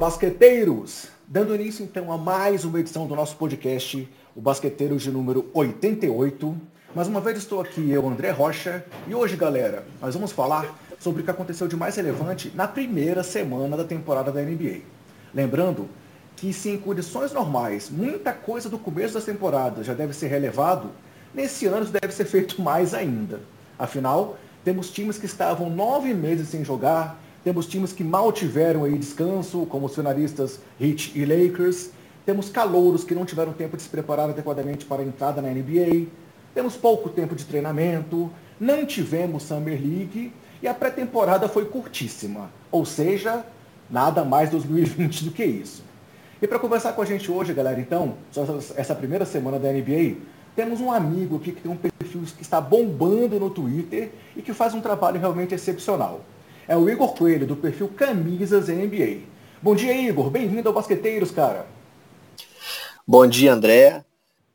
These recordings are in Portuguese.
Basqueteiros! Dando início então a mais uma edição do nosso podcast, o Basqueteiros de número 88. Mais uma vez estou aqui, eu, André Rocha, e hoje, galera, nós vamos falar sobre o que aconteceu de mais relevante na primeira semana da temporada da NBA. Lembrando que se em condições normais muita coisa do começo da temporada já deve ser relevado, nesse ano isso deve ser feito mais ainda. Afinal, temos times que estavam nove meses sem jogar, temos times que mal tiveram aí descanso, como os finalistas Heat e Lakers. Temos calouros que não tiveram tempo de se preparar adequadamente para a entrada na NBA. Temos pouco tempo de treinamento. Não tivemos Summer League. E a pré-temporada foi curtíssima. Ou seja, nada mais 2020 do que isso. E para conversar com a gente hoje, galera, então, essa primeira semana da NBA, temos um amigo aqui que tem um perfil que está bombando no Twitter e que faz um trabalho realmente excepcional é o Igor Coelho, do perfil Camisas NBA. Bom dia, Igor. Bem-vindo ao Basqueteiros, cara. Bom dia, André.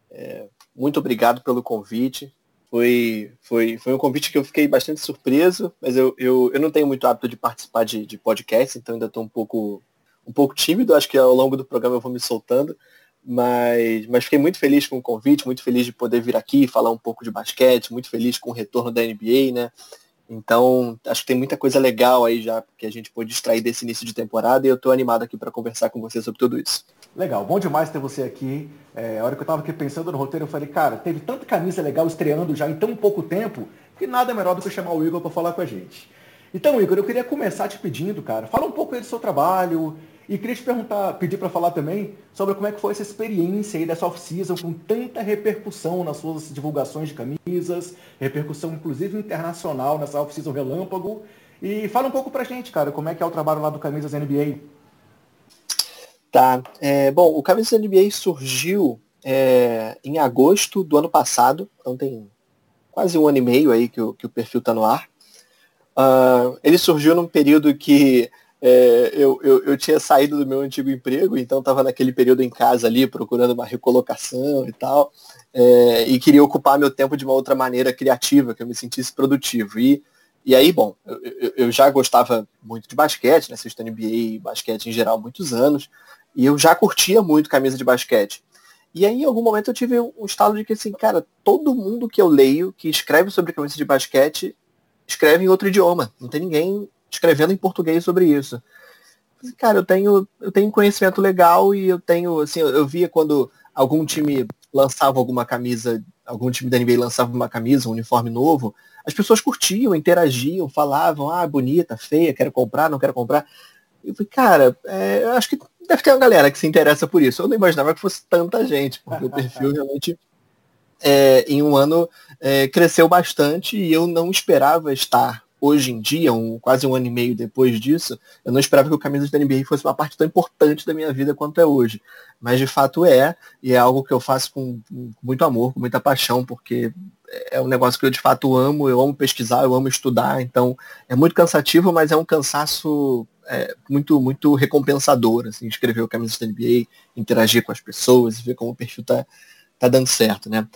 É, muito obrigado pelo convite. Foi, foi, foi um convite que eu fiquei bastante surpreso, mas eu, eu, eu não tenho muito hábito de participar de, de podcast, então ainda estou um pouco, um pouco tímido. Acho que ao longo do programa eu vou me soltando. Mas, mas fiquei muito feliz com o convite, muito feliz de poder vir aqui falar um pouco de basquete, muito feliz com o retorno da NBA, né? Então, acho que tem muita coisa legal aí já que a gente pôde extrair desse início de temporada e eu estou animado aqui para conversar com você sobre tudo isso. Legal, bom demais ter você aqui. É, a hora que eu estava aqui pensando no roteiro, eu falei, cara, teve tanta camisa legal estreando já em tão pouco tempo que nada é melhor do que chamar o Igor para falar com a gente. Então, Igor, eu queria começar te pedindo, cara, fala um pouco aí do seu trabalho, e queria te perguntar, pedir para falar também sobre como é que foi essa experiência aí dessa off-season com tanta repercussão nas suas divulgações de camisas, repercussão inclusive internacional nessa off-season relâmpago. E fala um pouco pra gente, cara, como é que é o trabalho lá do Camisas NBA. Tá. É, bom, o Camisas NBA surgiu é, em agosto do ano passado, então tem quase um ano e meio aí que o, que o perfil tá no ar. Uh, ele surgiu num período que é, eu, eu, eu, tinha saído do meu antigo emprego, então estava naquele período em casa ali, procurando uma recolocação e tal, é, e queria ocupar meu tempo de uma outra maneira criativa, que eu me sentisse produtivo. E, e aí, bom, eu, eu já gostava muito de basquete, né, assisto NBA e basquete em geral há muitos anos, e eu já curtia muito camisa de basquete. E aí, em algum momento, eu tive um estalo de que, assim, cara, todo mundo que eu leio que escreve sobre camisa de basquete escreve em outro idioma. Não tem ninguém escrevendo em português sobre isso. Cara, eu tenho, eu tenho conhecimento legal e eu tenho, assim, eu, eu via quando algum time lançava alguma camisa, algum time da NBA lançava uma camisa, um uniforme novo, as pessoas curtiam, interagiam, falavam, ah, bonita, feia, quero comprar, não quero comprar. Eu falei, cara, é, eu acho que deve ter uma galera que se interessa por isso. Eu não imaginava que fosse tanta gente, porque o perfil realmente é, em um ano é, cresceu bastante e eu não esperava estar hoje em dia, um, quase um ano e meio depois disso, eu não esperava que o Camisas da NBA fosse uma parte tão importante da minha vida quanto é hoje. Mas de fato é, e é algo que eu faço com, com muito amor, com muita paixão, porque é um negócio que eu de fato amo, eu amo pesquisar, eu amo estudar, então é muito cansativo, mas é um cansaço é, muito muito recompensador, assim, escrever o Camisas da NBA, interagir com as pessoas, ver como o perfil tá, tá dando certo, né?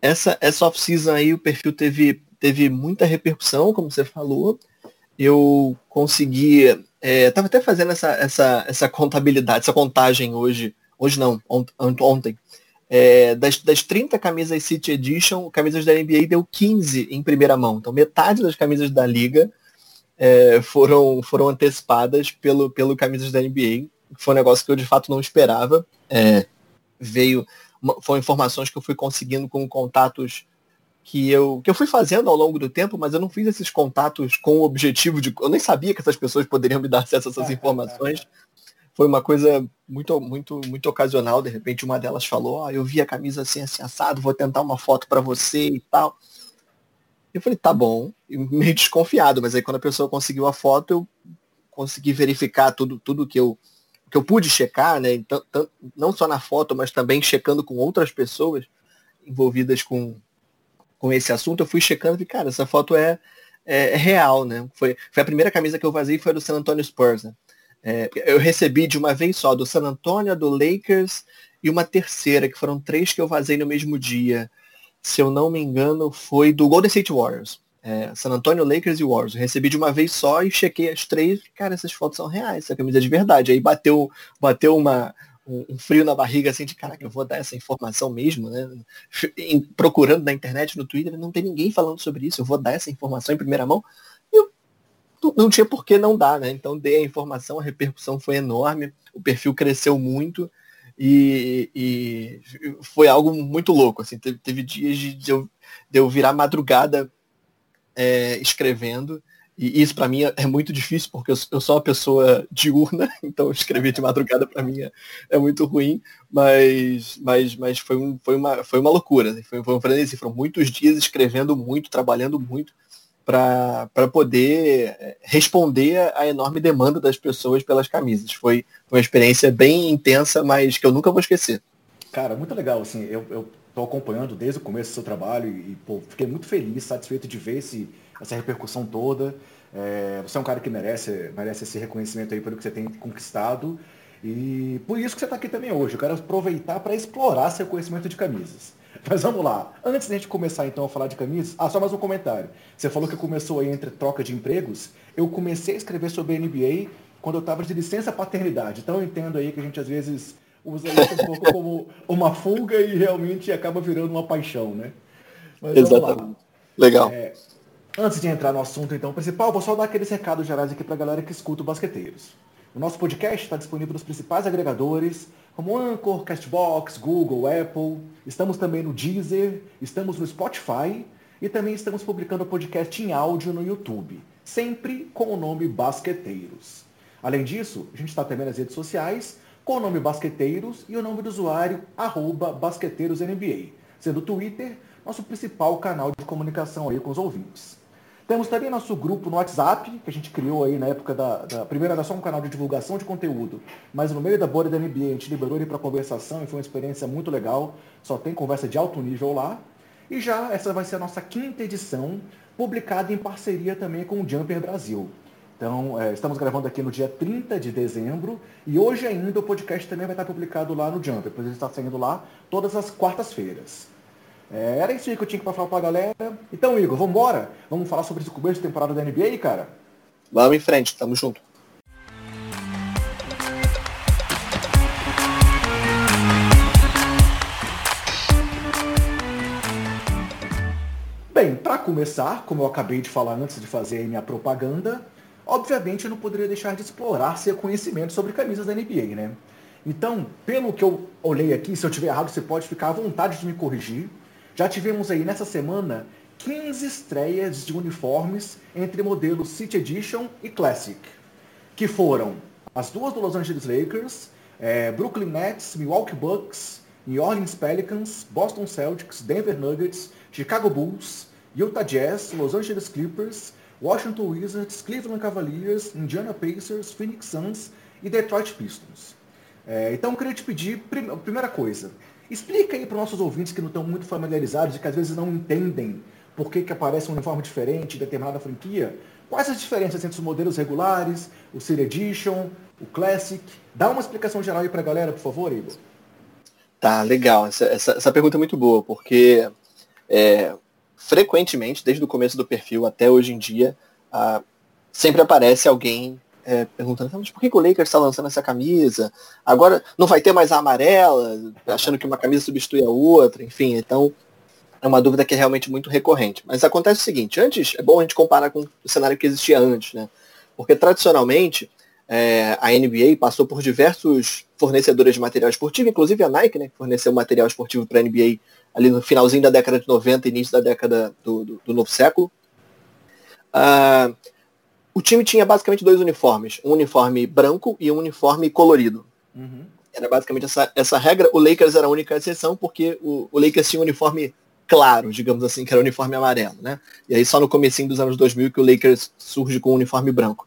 Essa, essa off-season aí o perfil teve teve muita repercussão, como você falou. Eu consegui. Estava é, até fazendo essa, essa, essa contabilidade, essa contagem hoje. Hoje não, ont, ontem. É, das, das 30 camisas City Edition, camisas da NBA deu 15 em primeira mão. Então metade das camisas da liga é, foram, foram antecipadas pelo, pelo camisas da NBA. Foi um negócio que eu de fato não esperava. É, veio, foram informações que eu fui conseguindo com contatos que eu, que eu fui fazendo ao longo do tempo, mas eu não fiz esses contatos com o objetivo de. Eu nem sabia que essas pessoas poderiam me dar acesso a essas informações. Foi uma coisa muito, muito, muito ocasional. De repente, uma delas falou: oh, eu vi a camisa assim, assim, assado, vou tentar uma foto para você e tal. Eu falei: tá bom, e meio desconfiado, mas aí quando a pessoa conseguiu a foto, eu consegui verificar tudo, tudo que eu que eu pude checar, né? Então, não só na foto, mas também checando com outras pessoas envolvidas com, com esse assunto, eu fui checando e, cara, essa foto é, é, é, real, né? Foi, foi a primeira camisa que eu vazei, foi do San Antonio Spurs, né? É, eu recebi de uma vez só do San Antonio, do Lakers e uma terceira, que foram três que eu vazei no mesmo dia. Se eu não me engano, foi do Golden State Warriors. é, San Antonio, Lakers e Warriors. Eu recebi de uma vez só e chequei as três. Cara, essas fotos são reais, essa camisa é de verdade. Aí bateu, bateu uma, um, frio na barriga, assim, de caraca, eu vou dar essa informação mesmo, né? Procurando na internet, no Twitter, não tem ninguém falando sobre isso, eu vou dar essa informação em primeira mão. E eu não tinha por que não dar, né? Então dei a informação, a repercussão foi enorme, o perfil cresceu muito. E, e, foi algo muito louco, assim, teve, teve dias de, de, eu, de, eu, virar madrugada é, escrevendo, e isso para mim é muito difícil, porque eu, sou uma pessoa diurna, então escrever de madrugada para mim é, é, muito ruim, mas, mas, mas foi, um, foi, uma, foi uma loucura, assim, foi, foi um frenesi, foram muitos dias escrevendo muito, trabalhando muito, para poder é, responder à enorme demanda das pessoas pelas camisas. Foi uma experiência bem intensa, mas que eu nunca vou esquecer. Cara, muito legal, assim, eu, eu tô acompanhando desde o começo do seu trabalho e, pô, fiquei muito feliz, satisfeito de ver esse, essa repercussão toda. É, você é um cara que merece, merece esse reconhecimento aí pelo que você tem conquistado. E por isso que você está aqui também hoje. Eu quero aproveitar para explorar seu conhecimento de camisas. Mas vamos lá. Antes da gente começar então a falar de camisas, ah, só mais um comentário. Você falou que começou aí entre troca de empregos. Eu comecei a escrever sobre NBA quando eu estava de licença paternidade. Então eu entendo aí que a gente às vezes usa isso um pouco como uma fuga e realmente acaba virando uma paixão, né? Mas Exatamente. Legal. É, antes de entrar no assunto então principal, vou só dar aqueles recados gerais aqui para a galera que escuta o Basqueteiros. O nosso podcast está disponível nos principais agregadores, como Anchor, Castbox, Google, Apple. Estamos também no Deezer, estamos no Spotify e também estamos publicando podcast em áudio no YouTube, sempre com o nome Basqueteiros. Além disso, a gente está também nas redes sociais com o nome Basqueteiros e o nome do usuário arroba BasqueteirosNBA, sendo o Twitter nosso principal canal de comunicação aí com os ouvintes. Temos também nosso grupo no WhatsApp, que a gente criou aí na época da, da primeira era só um canal de divulgação de conteúdo, mas no meio da bolha da NBA a gente liberou ele para conversação e foi uma experiência muito legal. Só tem conversa de alto nível lá. E já essa vai ser a nossa quinta edição, publicada em parceria também com o Jumper Brasil. Então, é, estamos gravando aqui no dia 30 de dezembro e hoje ainda o podcast também vai estar publicado lá no Jumper, pois ele está saindo lá todas as quartas-feiras. É, era isso aí que eu tinha que falar pra galera. Então, Igor, vamos embora? Vamos falar sobre esse começo de temporada da NBA, cara? Vamos em frente, tamo junto. Bem, para começar, como eu acabei de falar antes de fazer minha propaganda, obviamente eu não poderia deixar de explorar seu conhecimento sobre camisas da NBA, né? Então, pelo que eu olhei aqui, se eu tiver errado, você pode ficar à vontade de me corrigir. Já tivemos aí nessa semana 15 estreias de uniformes entre modelos City Edition e Classic, que foram as duas do Los Angeles Lakers, é, Brooklyn Nets, Milwaukee Bucks, New Orleans Pelicans, Boston Celtics, Denver Nuggets, Chicago Bulls, Utah Jazz, Los Angeles Clippers, Washington Wizards, Cleveland Cavaliers, Indiana Pacers, Phoenix Suns e Detroit Pistons. É, então eu queria te pedir, primeira coisa, Explica aí para os nossos ouvintes que não estão muito familiarizados e que às vezes não entendem por que, que aparece um uniforme diferente em determinada franquia. Quais as diferenças entre os modelos regulares, o City Edition, o Classic? Dá uma explicação geral aí para a galera, por favor, Igor. Tá, legal. Essa, essa, essa pergunta é muito boa, porque é, frequentemente, desde o começo do perfil até hoje em dia, ah, sempre aparece alguém é, perguntando, mas por que, que o Lakers está lançando essa camisa? Agora não vai ter mais a amarela, achando que uma camisa substitui a outra, enfim, então é uma dúvida que é realmente muito recorrente. Mas acontece o seguinte, antes, é bom a gente comparar com o cenário que existia antes, né? Porque tradicionalmente é, a NBA passou por diversos fornecedores de material esportivo, inclusive a Nike, né, que forneceu material esportivo para a NBA ali no finalzinho da década de 90, início da década do, do, do novo século. Uh, o time tinha basicamente dois uniformes, um uniforme branco e um uniforme colorido. Uhum. Era basicamente essa, essa regra. O Lakers era a única exceção, porque o, o Lakers tinha um uniforme claro, digamos assim, que era o uniforme amarelo, né? E aí só no comecinho dos anos 2000 que o Lakers surge com o uniforme branco.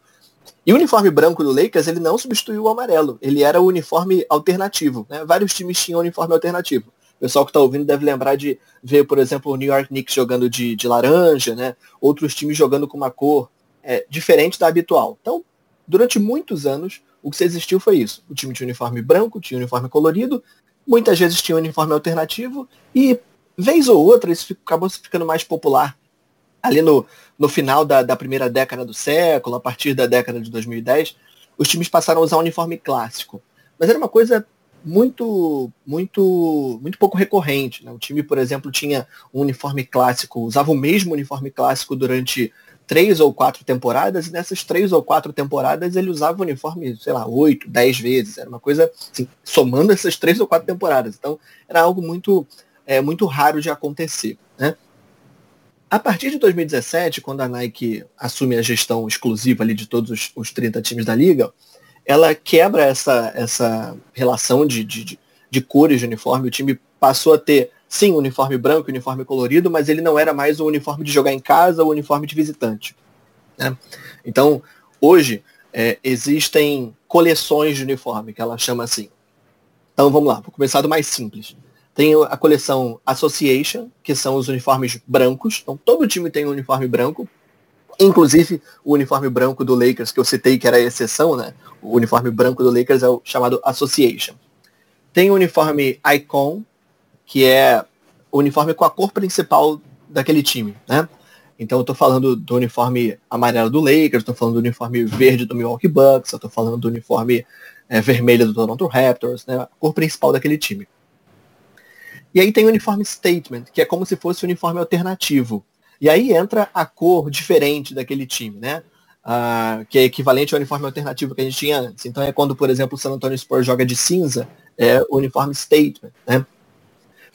E o uniforme branco do Lakers, ele não substituiu o amarelo, ele era o uniforme alternativo, né? Vários times tinham uniforme alternativo. O pessoal que está ouvindo deve lembrar de ver, por exemplo, o New York Knicks jogando de, de laranja, né? Outros times jogando com uma cor é, diferente da habitual. Então, durante muitos anos, o que existiu foi isso. O time tinha uniforme branco, tinha uniforme colorido, muitas vezes tinha uniforme alternativo, e vez ou outra isso acabou ficando mais popular. ali no, no final da, da primeira década do século, a partir da década de 2010, os times passaram a usar uniforme clássico. Mas era uma coisa muito, muito, muito pouco recorrente. Né? O time, por exemplo, tinha um uniforme clássico, usava o mesmo uniforme clássico durante três ou quatro temporadas, e nessas três ou quatro temporadas ele usava o uniforme, sei lá, oito, dez vezes. Era uma coisa, assim, somando essas três ou quatro temporadas. Então, era algo muito, é, muito raro de acontecer. Né? A partir de 2017, quando a Nike assume a gestão exclusiva ali de todos os, os 30 times da liga, ela quebra essa, essa relação de, de, de cores de uniforme. O time passou a ter sim, uniforme branco, uniforme colorido, mas ele não era mais o uniforme de jogar em casa ou uniforme de visitante. Né? Então, hoje, é, existem coleções de uniforme, que ela chama assim. Então, vamos lá, vou começar do mais simples. Tem a coleção Association, que são os uniformes brancos. Então, todo time tem um uniforme branco. Inclusive, o uniforme branco do Lakers, que eu citei que era a exceção, né? O uniforme branco do Lakers é o chamado Association. Tem o uniforme Icon, que é o uniforme com a cor principal daquele time, né? Então eu tô falando do uniforme amarelo do Lakers, estou falando do uniforme verde do Milwaukee Bucks, eu tô falando do uniforme é, vermelho do Toronto Raptors, né? A cor principal daquele time. E aí tem o uniforme statement, que é como se fosse o uniforme alternativo. E aí entra a cor diferente daquele time, né? Ah, que é equivalente ao uniforme alternativo que a gente tinha antes. Então é quando, por exemplo, o San Antonio Spurs joga de cinza, é o uniforme statement, né?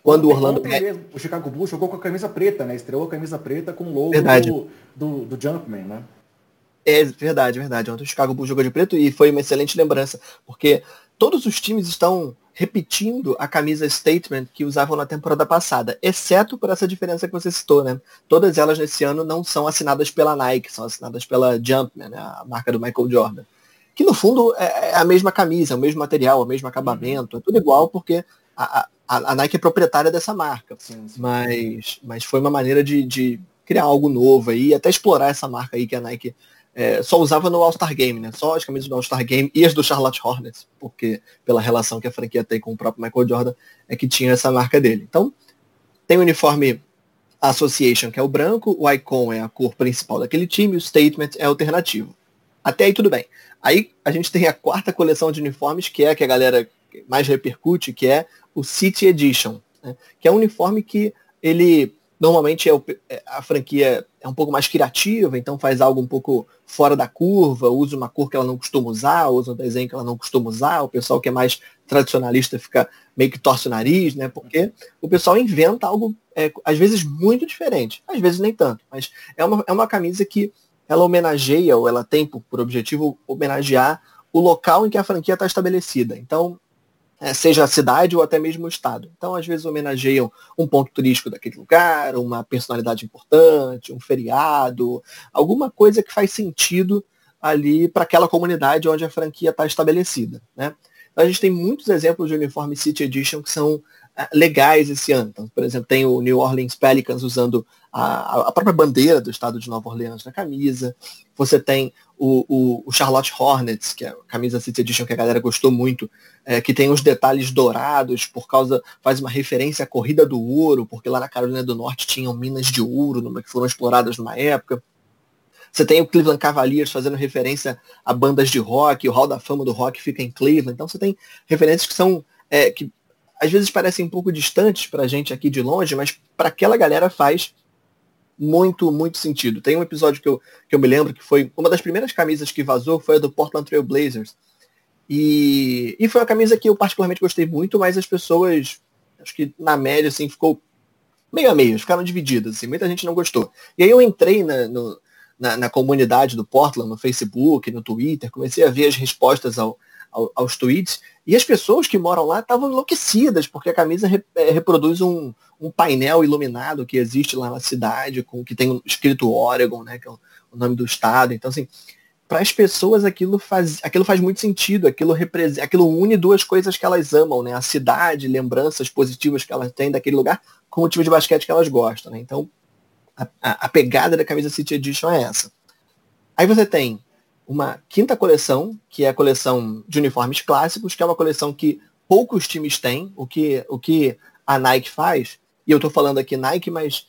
Quando o Orlando. Mesmo, o Chicago Bulls jogou com a camisa preta, né? Estreou a camisa preta com o logo do, do, do Jumpman, né? É verdade, verdade. Ontem o Chicago Bulls jogou de preto e foi uma excelente lembrança, porque todos os times estão repetindo a camisa statement que usavam na temporada passada, exceto por essa diferença que você citou, né? Todas elas nesse ano não são assinadas pela Nike, são assinadas pela Jumpman, né? a marca do Michael Jordan. Que no fundo é, é a mesma camisa, o mesmo material, o mesmo acabamento, é tudo igual porque a, a, a Nike é proprietária dessa marca. Sim, sim. Mas, mas foi uma maneira de, de criar algo novo aí, até explorar essa marca aí que a Nike é, só usava no All-Star Game, né? Só as camisas do All-Star Game e as do Charlotte Hornets, porque pela relação que a franquia tem com o próprio Michael Jordan, é que tinha essa marca dele. Então, tem o uniforme Association, que é o branco, o Icon é a cor principal daquele time, o Statement é alternativo. Até aí tudo bem. Aí a gente tem a quarta coleção de uniformes, que é a que a galera mais repercute, que é o City Edition, né? que é um uniforme que ele normalmente é, o, é, a franquia é um pouco mais criativa, então faz algo um pouco fora da curva, usa uma cor que ela não costuma usar, usa um desenho que ela não costuma usar, o pessoal que é mais tradicionalista fica meio que torce o nariz, né? Porque o pessoal inventa algo, é, às vezes, muito diferente, às vezes nem tanto, mas é uma, é uma camisa que ela homenageia, ou ela tem por, por objetivo homenagear o local em que a franquia está estabelecida. Então, seja a cidade ou até mesmo o estado. Então, às vezes, homenageiam um ponto turístico daquele lugar, uma personalidade importante, um feriado, alguma coisa que faz sentido ali para aquela comunidade onde a franquia está estabelecida. Né? Então, a gente tem muitos exemplos de Uniform City Edition que são uh, legais esse ano. Então, por exemplo, tem o New Orleans Pelicans usando a, a própria bandeira do estado de Nova Orleans na camisa. Você tem o, o, o, Charlotte Hornets, que é a camisa City Edition que a galera gostou muito, é, que tem os detalhes dourados, por causa, faz uma referência à corrida do ouro, porque lá na Carolina do Norte tinham minas de ouro numa, que foram exploradas numa época. Você tem o Cleveland Cavaliers fazendo referência a bandas de rock, o Hall da Fama do rock fica em Cleveland. Então você tem referências que são é, que às vezes parecem um pouco distantes para a gente aqui de longe, mas para aquela galera faz muito, muito sentido. Tem um episódio que eu, que eu me lembro que foi uma das primeiras camisas que vazou foi a do Portland Trail Blazers. E, e foi uma camisa que eu particularmente gostei muito, mas as pessoas, acho que na média, assim, ficou meio a meio, ficaram divididas, assim, muita gente não gostou. E aí eu entrei na, no, na, na comunidade do Portland, no Facebook, no Twitter, comecei a ver as respostas ao, aos tweets, e as pessoas que moram lá estavam enlouquecidas, porque a camisa re, é, reproduz um, um painel iluminado que existe lá na cidade, com que tem escrito Oregon, né, que é o, o nome do estado. Então, assim, para as pessoas aquilo faz, aquilo faz muito sentido, aquilo representa, aquilo une duas coisas que elas amam, né? A cidade, lembranças positivas que elas têm daquele lugar com o time de basquete que elas gostam, né? Então, a, a, a pegada da camisa City Edition é essa. Aí você tem uma quinta coleção, que é a coleção de uniformes clássicos, que é uma coleção que poucos times têm, o que, o que a Nike faz, e eu estou falando aqui Nike, mas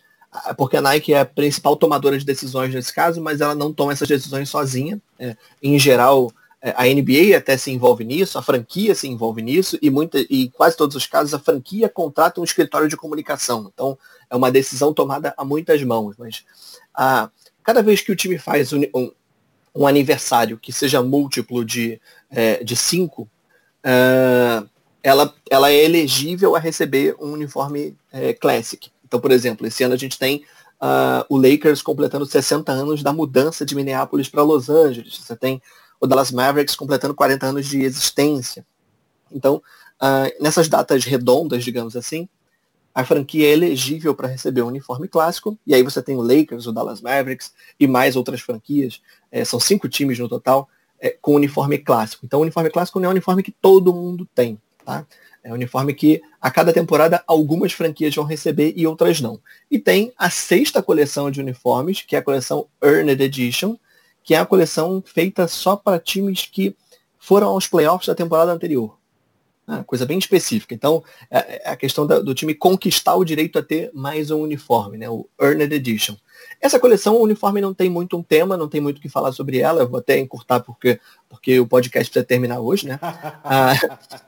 porque a Nike é a principal tomadora de decisões nesse caso, mas ela não toma essas decisões sozinha. É, em geral, é, a NBA até se envolve nisso, a franquia se envolve nisso, e, muita, e quase todos os casos a franquia contrata um escritório de comunicação. Então, é uma decisão tomada a muitas mãos. Mas a, cada vez que o time faz um, um, um aniversário que seja múltiplo de, é, de cinco, é, ela, ela é elegível a receber um uniforme é, Classic. Então, por exemplo, esse ano a gente tem uh, o Lakers completando 60 anos da mudança de Minneapolis para Los Angeles. Você tem o Dallas Mavericks completando 40 anos de existência. Então, uh, nessas datas redondas, digamos assim, a franquia é elegível para receber um uniforme clássico, e aí você tem o Lakers, o Dallas Mavericks e mais outras franquias, é, são cinco times no total, é, com uniforme clássico. Então o uniforme clássico não é um uniforme que todo mundo tem. Tá? É um uniforme que a cada temporada algumas franquias vão receber e outras não. E tem a sexta coleção de uniformes, que é a coleção Earned Edition, que é a coleção feita só para times que foram aos playoffs da temporada anterior. Ah, coisa bem específica. Então, é, é a questão do time conquistar o direito a ter mais um uniforme, né? o Earned Edition. Essa coleção, o uniforme não tem muito um tema, não tem muito o que falar sobre ela. Eu vou até encurtar porque, porque o podcast precisa terminar hoje, né? ah,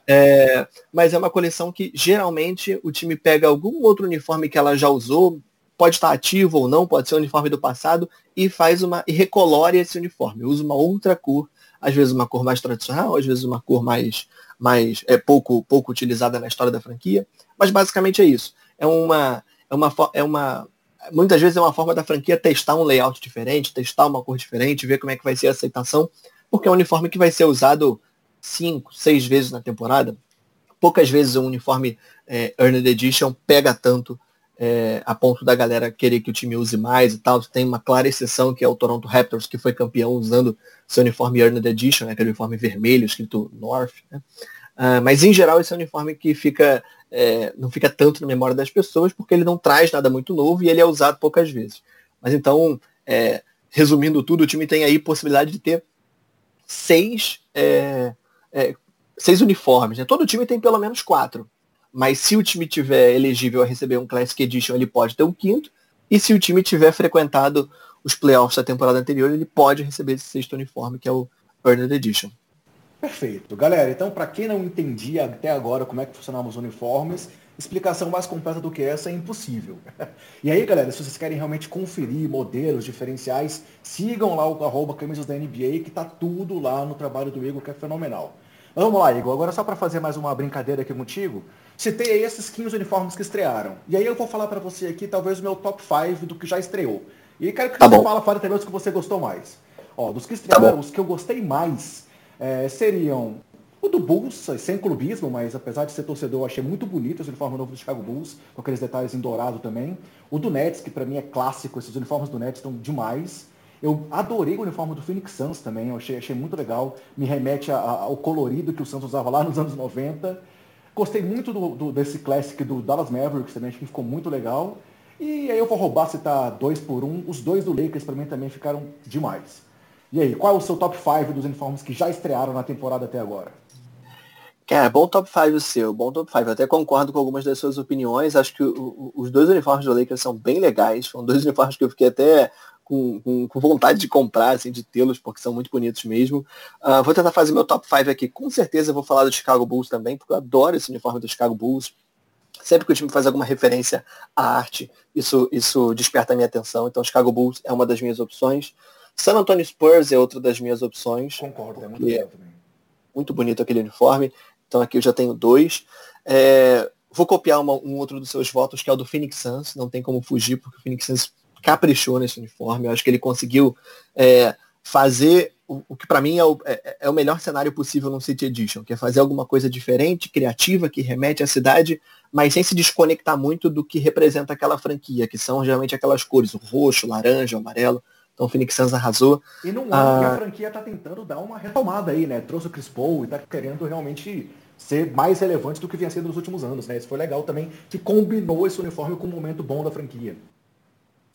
é, mas é uma coleção que geralmente o time pega algum outro uniforme que ela já usou, pode estar ativo ou não, pode ser o uniforme do passado, e faz uma. e recolore esse uniforme, usa uma outra cor, às vezes uma cor mais tradicional, às vezes uma cor mais, mais é, pouco, pouco utilizada na história da franquia. Mas basicamente é isso. É uma. É uma, é uma muitas vezes é uma forma da franquia testar um layout diferente, testar uma cor diferente, ver como é que vai ser a aceitação, porque é um uniforme que vai ser usado cinco, seis vezes na temporada. Poucas vezes um uniforme é, Earned Edition pega tanto é, a ponto da galera querer que o time use mais e tal. Tem uma clara exceção que é o Toronto Raptors, que foi campeão usando seu uniforme Earned Edition, né, aquele uniforme vermelho escrito North. Né? Uh, mas em geral esse é um uniforme que fica, é, não fica tanto na memória das pessoas porque ele não traz nada muito novo e ele é usado poucas vezes. Mas então, é, resumindo tudo, o time tem aí possibilidade de ter seis, é, é seis uniformes. Né? Todo time tem pelo menos quatro. Mas se o time tiver elegível a receber um Classic Edition, ele pode ter um quinto. E se o time tiver frequentado os playoffs da temporada anterior, ele pode receber esse sexto uniforme, que é o Earned Edition. Perfeito. Galera, então para quem não entendia até agora como é que funcionavam os uniformes, explicação mais completa do que essa é impossível. e aí, galera, se vocês querem realmente conferir modelos diferenciais, sigam lá o arroba camisas da NBA, que tá tudo lá no trabalho do Igor, que é fenomenal. Vamos lá, Igor. Agora só para fazer mais uma brincadeira aqui contigo. Citei aí esses 15 uniformes que estrearam. E aí eu vou falar para você aqui talvez o meu top 5 do que já estreou. E quero que tá você fale, fale também os que você gostou mais. Ó, dos que tá estrearam, tá os que eu gostei mais é, seriam o do Bulls, sem clubismo, mas apesar de ser torcedor, eu achei muito bonito esse uniforme novo do Chicago Bulls, com aqueles detalhes em dourado também. O do Nets, que para mim é clássico, esses uniformes do Nets estão demais. Eu adorei o uniforme do Phoenix Suns também, eu achei, achei muito legal. Me remete a, a, ao colorido que o Suns usava lá nos anos 90. Gostei muito do, do, desse Classic do Dallas Mavericks também, acho que ficou muito legal. E aí eu vou roubar, citar dois por um. Os dois do Lakers para mim também ficaram demais. E aí, qual é o seu top 5 dos uniformes que já estrearam na temporada até agora? Cara, bom top 5 o seu, bom top 5. Eu até concordo com algumas das suas opiniões. Acho que o, o, os dois uniformes do Lakers são bem legais. São dois uniformes que eu fiquei até com, com, com vontade de comprar, assim, de tê-los, porque são muito bonitos mesmo. Uh, vou tentar fazer meu top 5 aqui. Com certeza eu vou falar do Chicago Bulls também, porque eu adoro esse uniforme do Chicago Bulls. Sempre que o time faz alguma referência à arte, isso, isso desperta a minha atenção. Então, Chicago Bulls é uma das minhas opções. San Antonio Spurs é outra das minhas opções. Concordo, é muito bonito também. Muito bonito aquele uniforme. Então aqui eu já tenho dois. É, vou copiar uma, um outro dos seus votos, que é o do Phoenix Suns. Não tem como fugir, porque o Phoenix Suns caprichou nesse uniforme. Eu acho que ele conseguiu é, fazer o, o que para mim é o, é, é o, melhor cenário possível no City Edition, que é fazer alguma coisa diferente, criativa, que remete à cidade, mas sem se desconectar muito do que representa aquela franquia, que são geralmente aquelas cores, o roxo, laranja, o amarelo. Então o Phoenix Suns arrasou. E não ano que a franquia tá tentando dar uma retomada aí, né? Trouxe o Chris Paul e tá querendo realmente ser mais relevante do que vinha sendo nos últimos anos, né? Isso foi legal também, que combinou esse uniforme com um momento bom da franquia.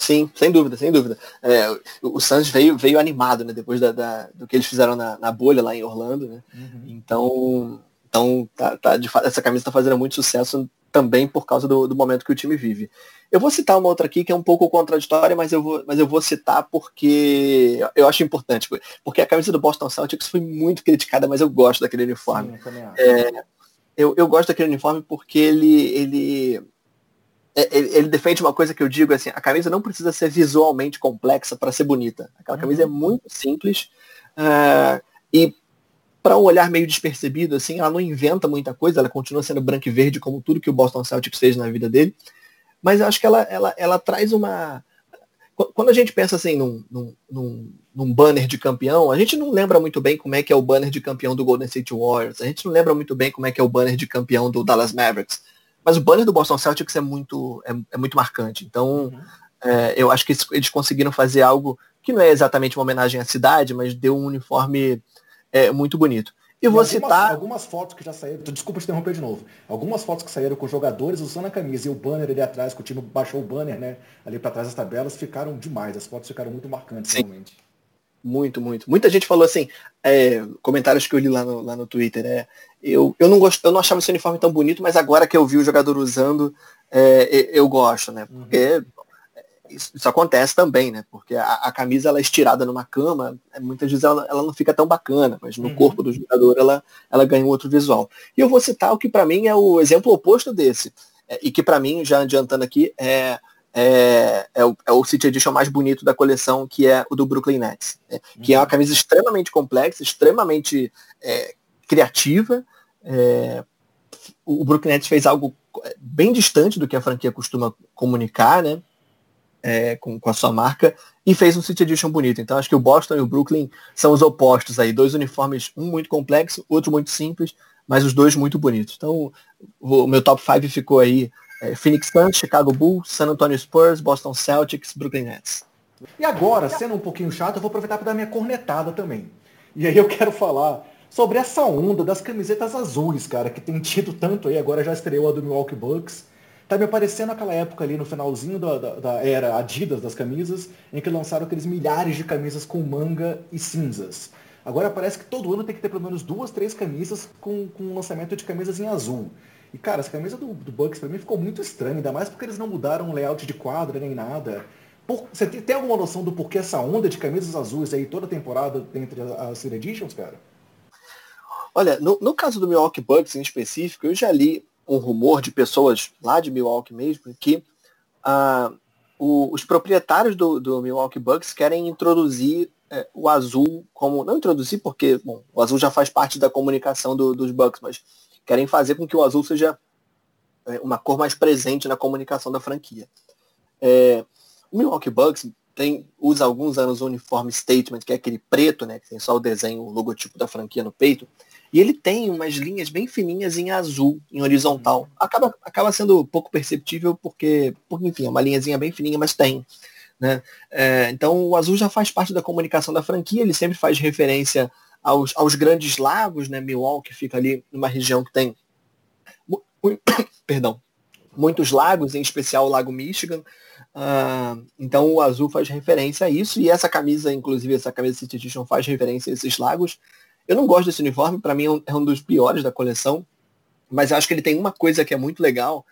Sim, sem dúvida, sem dúvida. É, o, o Suns veio, veio animado, né? Depois da, da, do que eles fizeram na, na bolha lá em Orlando, né? Uhum. Então, Então, tá, tá, de fato, essa camisa está fazendo muito sucesso também por causa do, do, momento que o time vive. Eu vou citar uma outra aqui que é um pouco contraditória, mas eu vou, mas eu vou citar porque eu acho importante. Porque a camisa do Boston Celtics foi muito criticada, mas eu gosto daquele uniforme. Sim, eu, é, eu, eu, gosto daquele uniforme porque ele, ele, ele, ele, defende uma coisa que eu digo assim, a camisa não precisa ser visualmente complexa para ser bonita. Aquela camisa é uhum. muito simples. Uh, e para um olhar meio despercebido, assim, ela não inventa muita coisa, ela continua sendo branco e verde como tudo que o Boston Celtics fez na vida dele. Mas eu acho que ela, ela, ela traz uma. Quando a gente pensa assim num, num, num, banner de campeão, a gente não lembra muito bem como é que é o banner de campeão do Golden State Warriors, a gente não lembra muito bem como é que é o banner de campeão do Dallas Mavericks. Mas o banner do Boston Celtics é muito, é, é muito marcante. Então, uhum. é, eu acho que eles conseguiram fazer algo que não é exatamente uma homenagem à cidade, mas deu um uniforme é, muito bonito. E, vou algumas, citar. Algumas fotos que já saíram. Desculpa te interromper de novo. Algumas fotos que saíram com jogadores usando a camisa e o banner ali atrás, que o time baixou o banner, né? Ali para trás das tabelas, ficaram demais. As fotos ficaram muito marcantes, Sim. realmente. Muito, muito. Muita gente falou assim, é, comentários que eu li lá no, lá no Twitter, é, eu, eu, não gosto, eu não achava esse uniforme tão bonito, mas agora que eu vi o jogador usando, é, eu gosto, né? Porque uhum isso, isso, acontece também, né? Porque a, a, camisa ela é estirada numa cama, é, muitas vezes ela, ela não fica tão bacana, mas no uhum. corpo do jogador ela, ela ganha um outro visual. E eu vou citar o que para mim é o exemplo oposto desse, é, e que para mim, já adiantando aqui, é, é, é, o, é o City Edition mais bonito da coleção, que é o do Brooklyn Nets. Né? Uhum. Que é uma uhum. camisa extremamente complexa, extremamente é, criativa. É, o Brooklyn Nets fez algo bem distante do que a franquia costuma comunicar, né? é, com, com a sua marca e fez um City Edition bonito. Então acho que o Boston e o Brooklyn são os opostos aí. Dois uniformes, um muito complexo, outro muito simples, mas os dois muito bonitos. Então o meu top 5 ficou aí é, Phoenix Suns, Chicago Bulls, San Antonio Spurs, Boston Celtics, Brooklyn Nets. E agora, sendo um pouquinho chato, eu vou aproveitar para dar minha cornetada também. E aí eu quero falar sobre essa onda das camisetas azuis, cara, que tem tido tanto aí, agora já estreou a do Milwaukee Bucks, Tá me aparecendo aquela época ali no finalzinho da, da, da, era Adidas das camisas, em que lançaram aqueles milhares de camisas com manga e cinzas. Agora parece que todo ano tem que ter pelo menos duas, três camisas com, com lançamento de camisas em azul. E cara, essa camisa do, do Bucks pra mim ficou muito estranha, ainda mais porque eles não mudaram o layout de quadra nem nada. Por, você tem, tem, alguma noção do porquê essa onda de camisas azuis aí toda temporada entre as Editions, cara? Olha, no, no caso do Milwaukee Bucks em específico, eu já li um rumor de pessoas lá de Milwaukee mesmo, que ah, o, os proprietários do, do, Milwaukee Bucks querem introduzir é, o azul como. Não introduzir porque bom, o azul já faz parte da comunicação do, dos Bucks, mas querem fazer com que o azul seja é, uma cor mais presente na comunicação da franquia. É, o Milwaukee Bucks tem, usa há alguns anos o uniforme statement, que é aquele preto, né, que tem só o desenho, o logotipo da franquia no peito. E ele tem umas linhas bem fininhas em azul, em horizontal. Uhum. Acaba, acaba sendo pouco perceptível porque, porque, enfim, é uma linhazinha bem fininha, mas tem. Né? É, então o azul já faz parte da comunicação da franquia, ele sempre faz referência aos, aos grandes lagos, né? Milwaukee fica ali numa região que tem perdão, muitos lagos, em especial o Lago Michigan. Uh, então o azul faz referência a isso, e essa camisa, inclusive essa camisa City Edition faz referência a esses lagos. Eu não gosto desse uniforme, para mim é um, é um, dos piores da coleção, mas acho que ele tem uma coisa que é muito legal,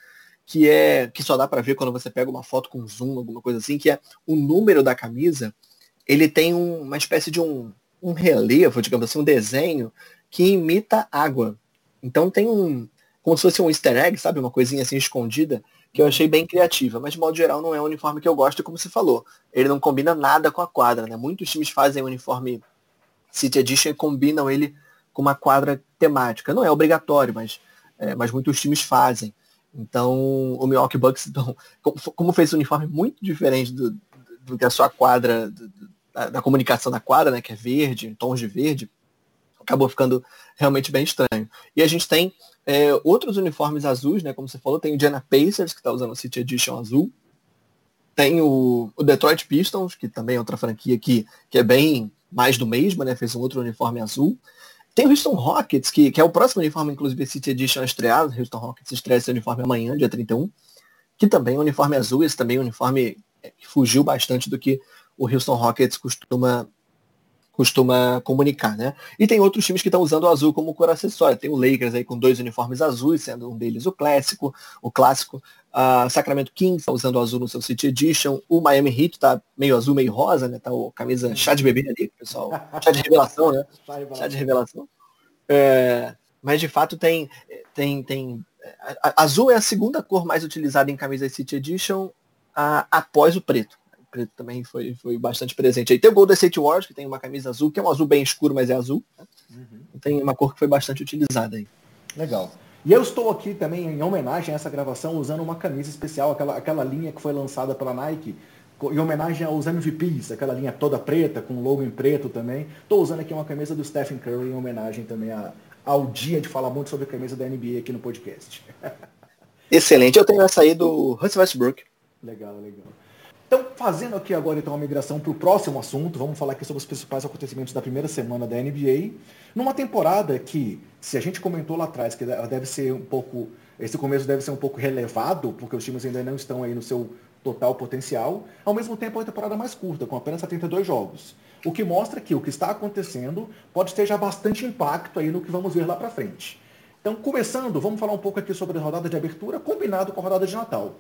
que é que só dá para ver quando você pega uma foto com zoom, alguma coisa assim, que é o número da camisa, ele tem um, uma espécie de um, um relevo, digamos assim, um desenho que imita água. Então tem um, como se fosse um easter egg, sabe? Uma coisinha assim escondida, que eu achei bem criativa. Mas de modo geral não é um uniforme que eu gosto, como você falou. Ele não combina nada com a quadra, né? Muitos times fazem uniforme City Edition combinam ele com uma quadra temática. Não é obrigatório, mas, é, mas muitos times fazem. Então, o Milwaukee Bucks, então, como fez um uniforme muito diferente do, do que a sua quadra, do, da, comunicação da quadra, né, que é verde, em tons de verde, acabou ficando realmente bem estranho. E a gente tem é, outros uniformes azuis, né, como você falou, tem o Indiana Pacers, que está usando o City Edition azul, tem o, o, Detroit Pistons, que também é outra franquia que, que é bem mais do mesmo, né? Fez um outro uniforme azul. Tem o Houston Rockets, que, que é o próximo uniforme, inclusive, City Edition estreado. O Houston Rockets estreia esse uniforme amanhã, dia 31. Que também é um uniforme azul, esse também é um uniforme é, que fugiu bastante do que o Houston Rockets costuma, costuma comunicar, né? E tem outros times que estão usando o azul como cor acessória. Tem o Lakers aí com dois uniformes azuis, sendo um deles o clássico, o clássico. A Sacramento Kings está usando o azul no seu City Edition. O Miami Heat está meio azul, meio rosa, né? Tá o camisa chá de bebê ali, pessoal. Chá de revelação, né? Chá de revelação. É, mas de fato tem, tem, tem. azul é a segunda cor mais utilizada em camisas City Edition a, após o preto preto também foi, foi bastante presente. Aí tem o Golden State Warriors, que tem uma camisa azul, que é um azul bem escuro, mas é azul. Né? Uhum. Tem uma cor que foi bastante utilizada aí. Legal. E eu estou aqui também em homenagem a essa gravação usando uma camisa especial, aquela, aquela linha que foi lançada pela Nike, em homenagem aos MVPs, aquela linha toda preta, com logo em preto também. Estou usando aqui uma camisa do Stephen Curry em homenagem também a, ao dia de falar muito sobre a camisa da NBA aqui no podcast. Excelente. Eu tenho essa aí do Russell Westbrook. Legal, legal. Então, fazendo aqui agora então a migração para o próximo assunto, vamos falar aqui sobre os principais acontecimentos da primeira semana da NBA, numa temporada que, se a gente comentou lá atrás que ela deve ser um pouco, esse começo deve ser um pouco relevado, porque os times ainda não estão aí no seu total potencial, ao mesmo tempo é uma temporada mais curta, com apenas 72 jogos. O que mostra que o que está acontecendo pode ter já bastante impacto aí no que vamos ver lá para frente. Então, começando, vamos falar um pouco aqui sobre a rodada de abertura, combinado com a rodada de Natal.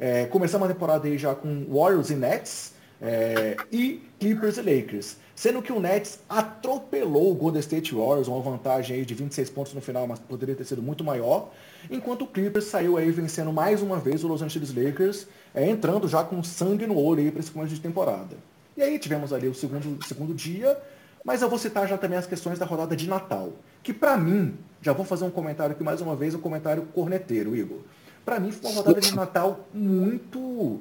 É, começamos a temporada aí já com Warriors e Nets é, e Clippers e Lakers. Sendo que o Nets atropelou o Golden State Warriors, uma vantagem aí de 26 pontos no final, mas poderia ter sido muito maior. Enquanto o Clippers saiu aí vencendo mais uma vez o Los Angeles Lakers, é, entrando já com sangue no olho aí para esse começo de temporada. E aí tivemos ali o segundo, segundo dia, mas eu vou citar já também as questões da rodada de Natal. Que para mim, já vou fazer um comentário aqui mais uma vez, um comentário corneteiro, Igor. Para mim foi uma rodada de Natal muito,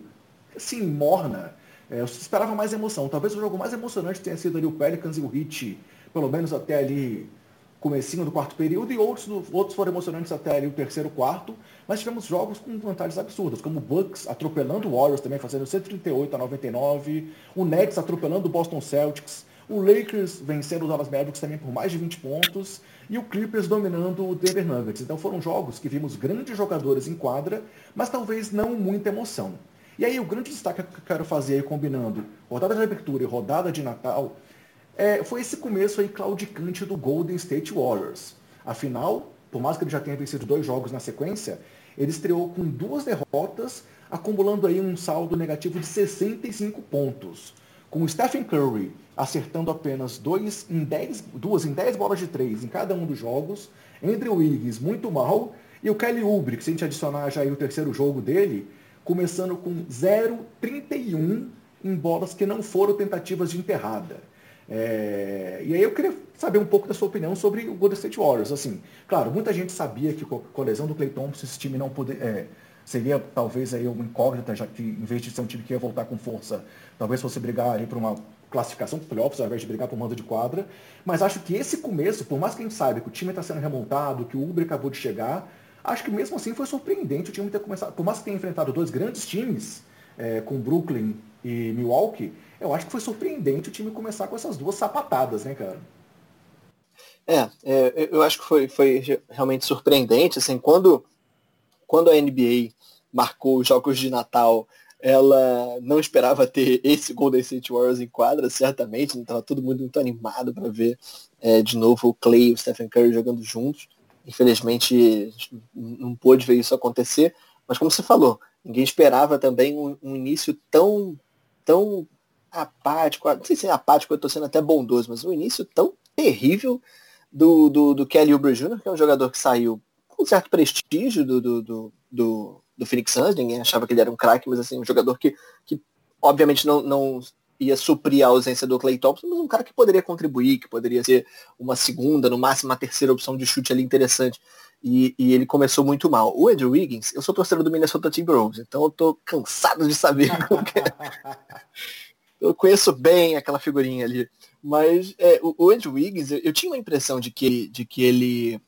assim, morna. É, eu esperava mais emoção. Talvez o jogo mais emocionante tenha sido ali o Pelicans e o Heat, pelo menos até ali comecinho do quarto período, e outros, outros foram emocionantes até ali o terceiro quarto, mas tivemos jogos com vantagens absurdas, como o Bucks atropelando o Warriors também, fazendo 138 a 99, o Nets atropelando o Boston Celtics, o Lakers vencendo os Dallas Mavericks também por mais de 20 pontos, e o Clippers dominando o Denver Nuggets. Então foram jogos que vimos grandes jogadores em quadra, mas talvez não muita emoção. E aí o grande destaque que eu quero fazer aí, combinando rodada de abertura e rodada de Natal, é, foi esse começo aí claudicante do Golden State Warriors. Afinal, por mais que ele já tenha vencido dois jogos na sequência, ele estreou com duas derrotas, acumulando aí um saldo negativo de 65 pontos. Com Stephen Curry acertando apenas dois em dez, duas em 10 bolas de três em cada um dos jogos. Andrew Wiggins muito mal. E o Kelly Oubre, que se a gente adicionar já aí o terceiro jogo dele, começando com 0,31 em bolas que não foram tentativas de enterrada. É... E aí eu queria saber um pouco da sua opinião sobre o Golden State Warriors. Assim, claro, muita gente sabia que com a lesão do Clay Thompson esse time não poderia... É seria talvez aí uma incógnita, já que em vez de ser um time que ia voltar com força, talvez fosse brigar ali para uma classificação playoffs ao invés de brigar por mando de quadra. Mas acho que esse começo, por mais que a gente saiba que o time está sendo remontado, que o Uber acabou de chegar, acho que mesmo assim foi surpreendente o time ter começado. Por mais que tenha enfrentado dois grandes times, é, com Brooklyn e Milwaukee, eu acho que foi surpreendente o time começar com essas duas sapatadas, né, cara? É, é eu acho que foi, foi realmente surpreendente, assim, quando, quando a NBA marcou os jogos de Natal, ela não esperava ter esse Golden State Warriors em quadra, certamente, não estava todo mundo muito animado para ver é, de novo o Clay e o Stephen Curry jogando juntos. Infelizmente, não pôde ver isso acontecer, mas como você falou, ninguém esperava também um, um início tão, tão apático, não sei se é apático, eu estou sendo até bondoso, mas um início tão terrível do, do, do Kelly Oubre Jr., que é um jogador que saiu com certo prestígio do, do, do, do do Phoenix Suns, ninguém achava que ele era um craque, mas assim, um jogador que, que obviamente não, não ia suprir a ausência do Clay Thompson, mas um cara que poderia contribuir, que poderia ser uma segunda, no máximo uma terceira opção de chute ali interessante. E, e ele começou muito mal. O Andrew Wiggins, eu sou torcedor do Minnesota Timberwolves, então eu tô cansado de saber é. Eu conheço bem aquela figurinha ali. Mas é, o, o Andrew Wiggins, eu, eu, tinha uma impressão de que, de que ele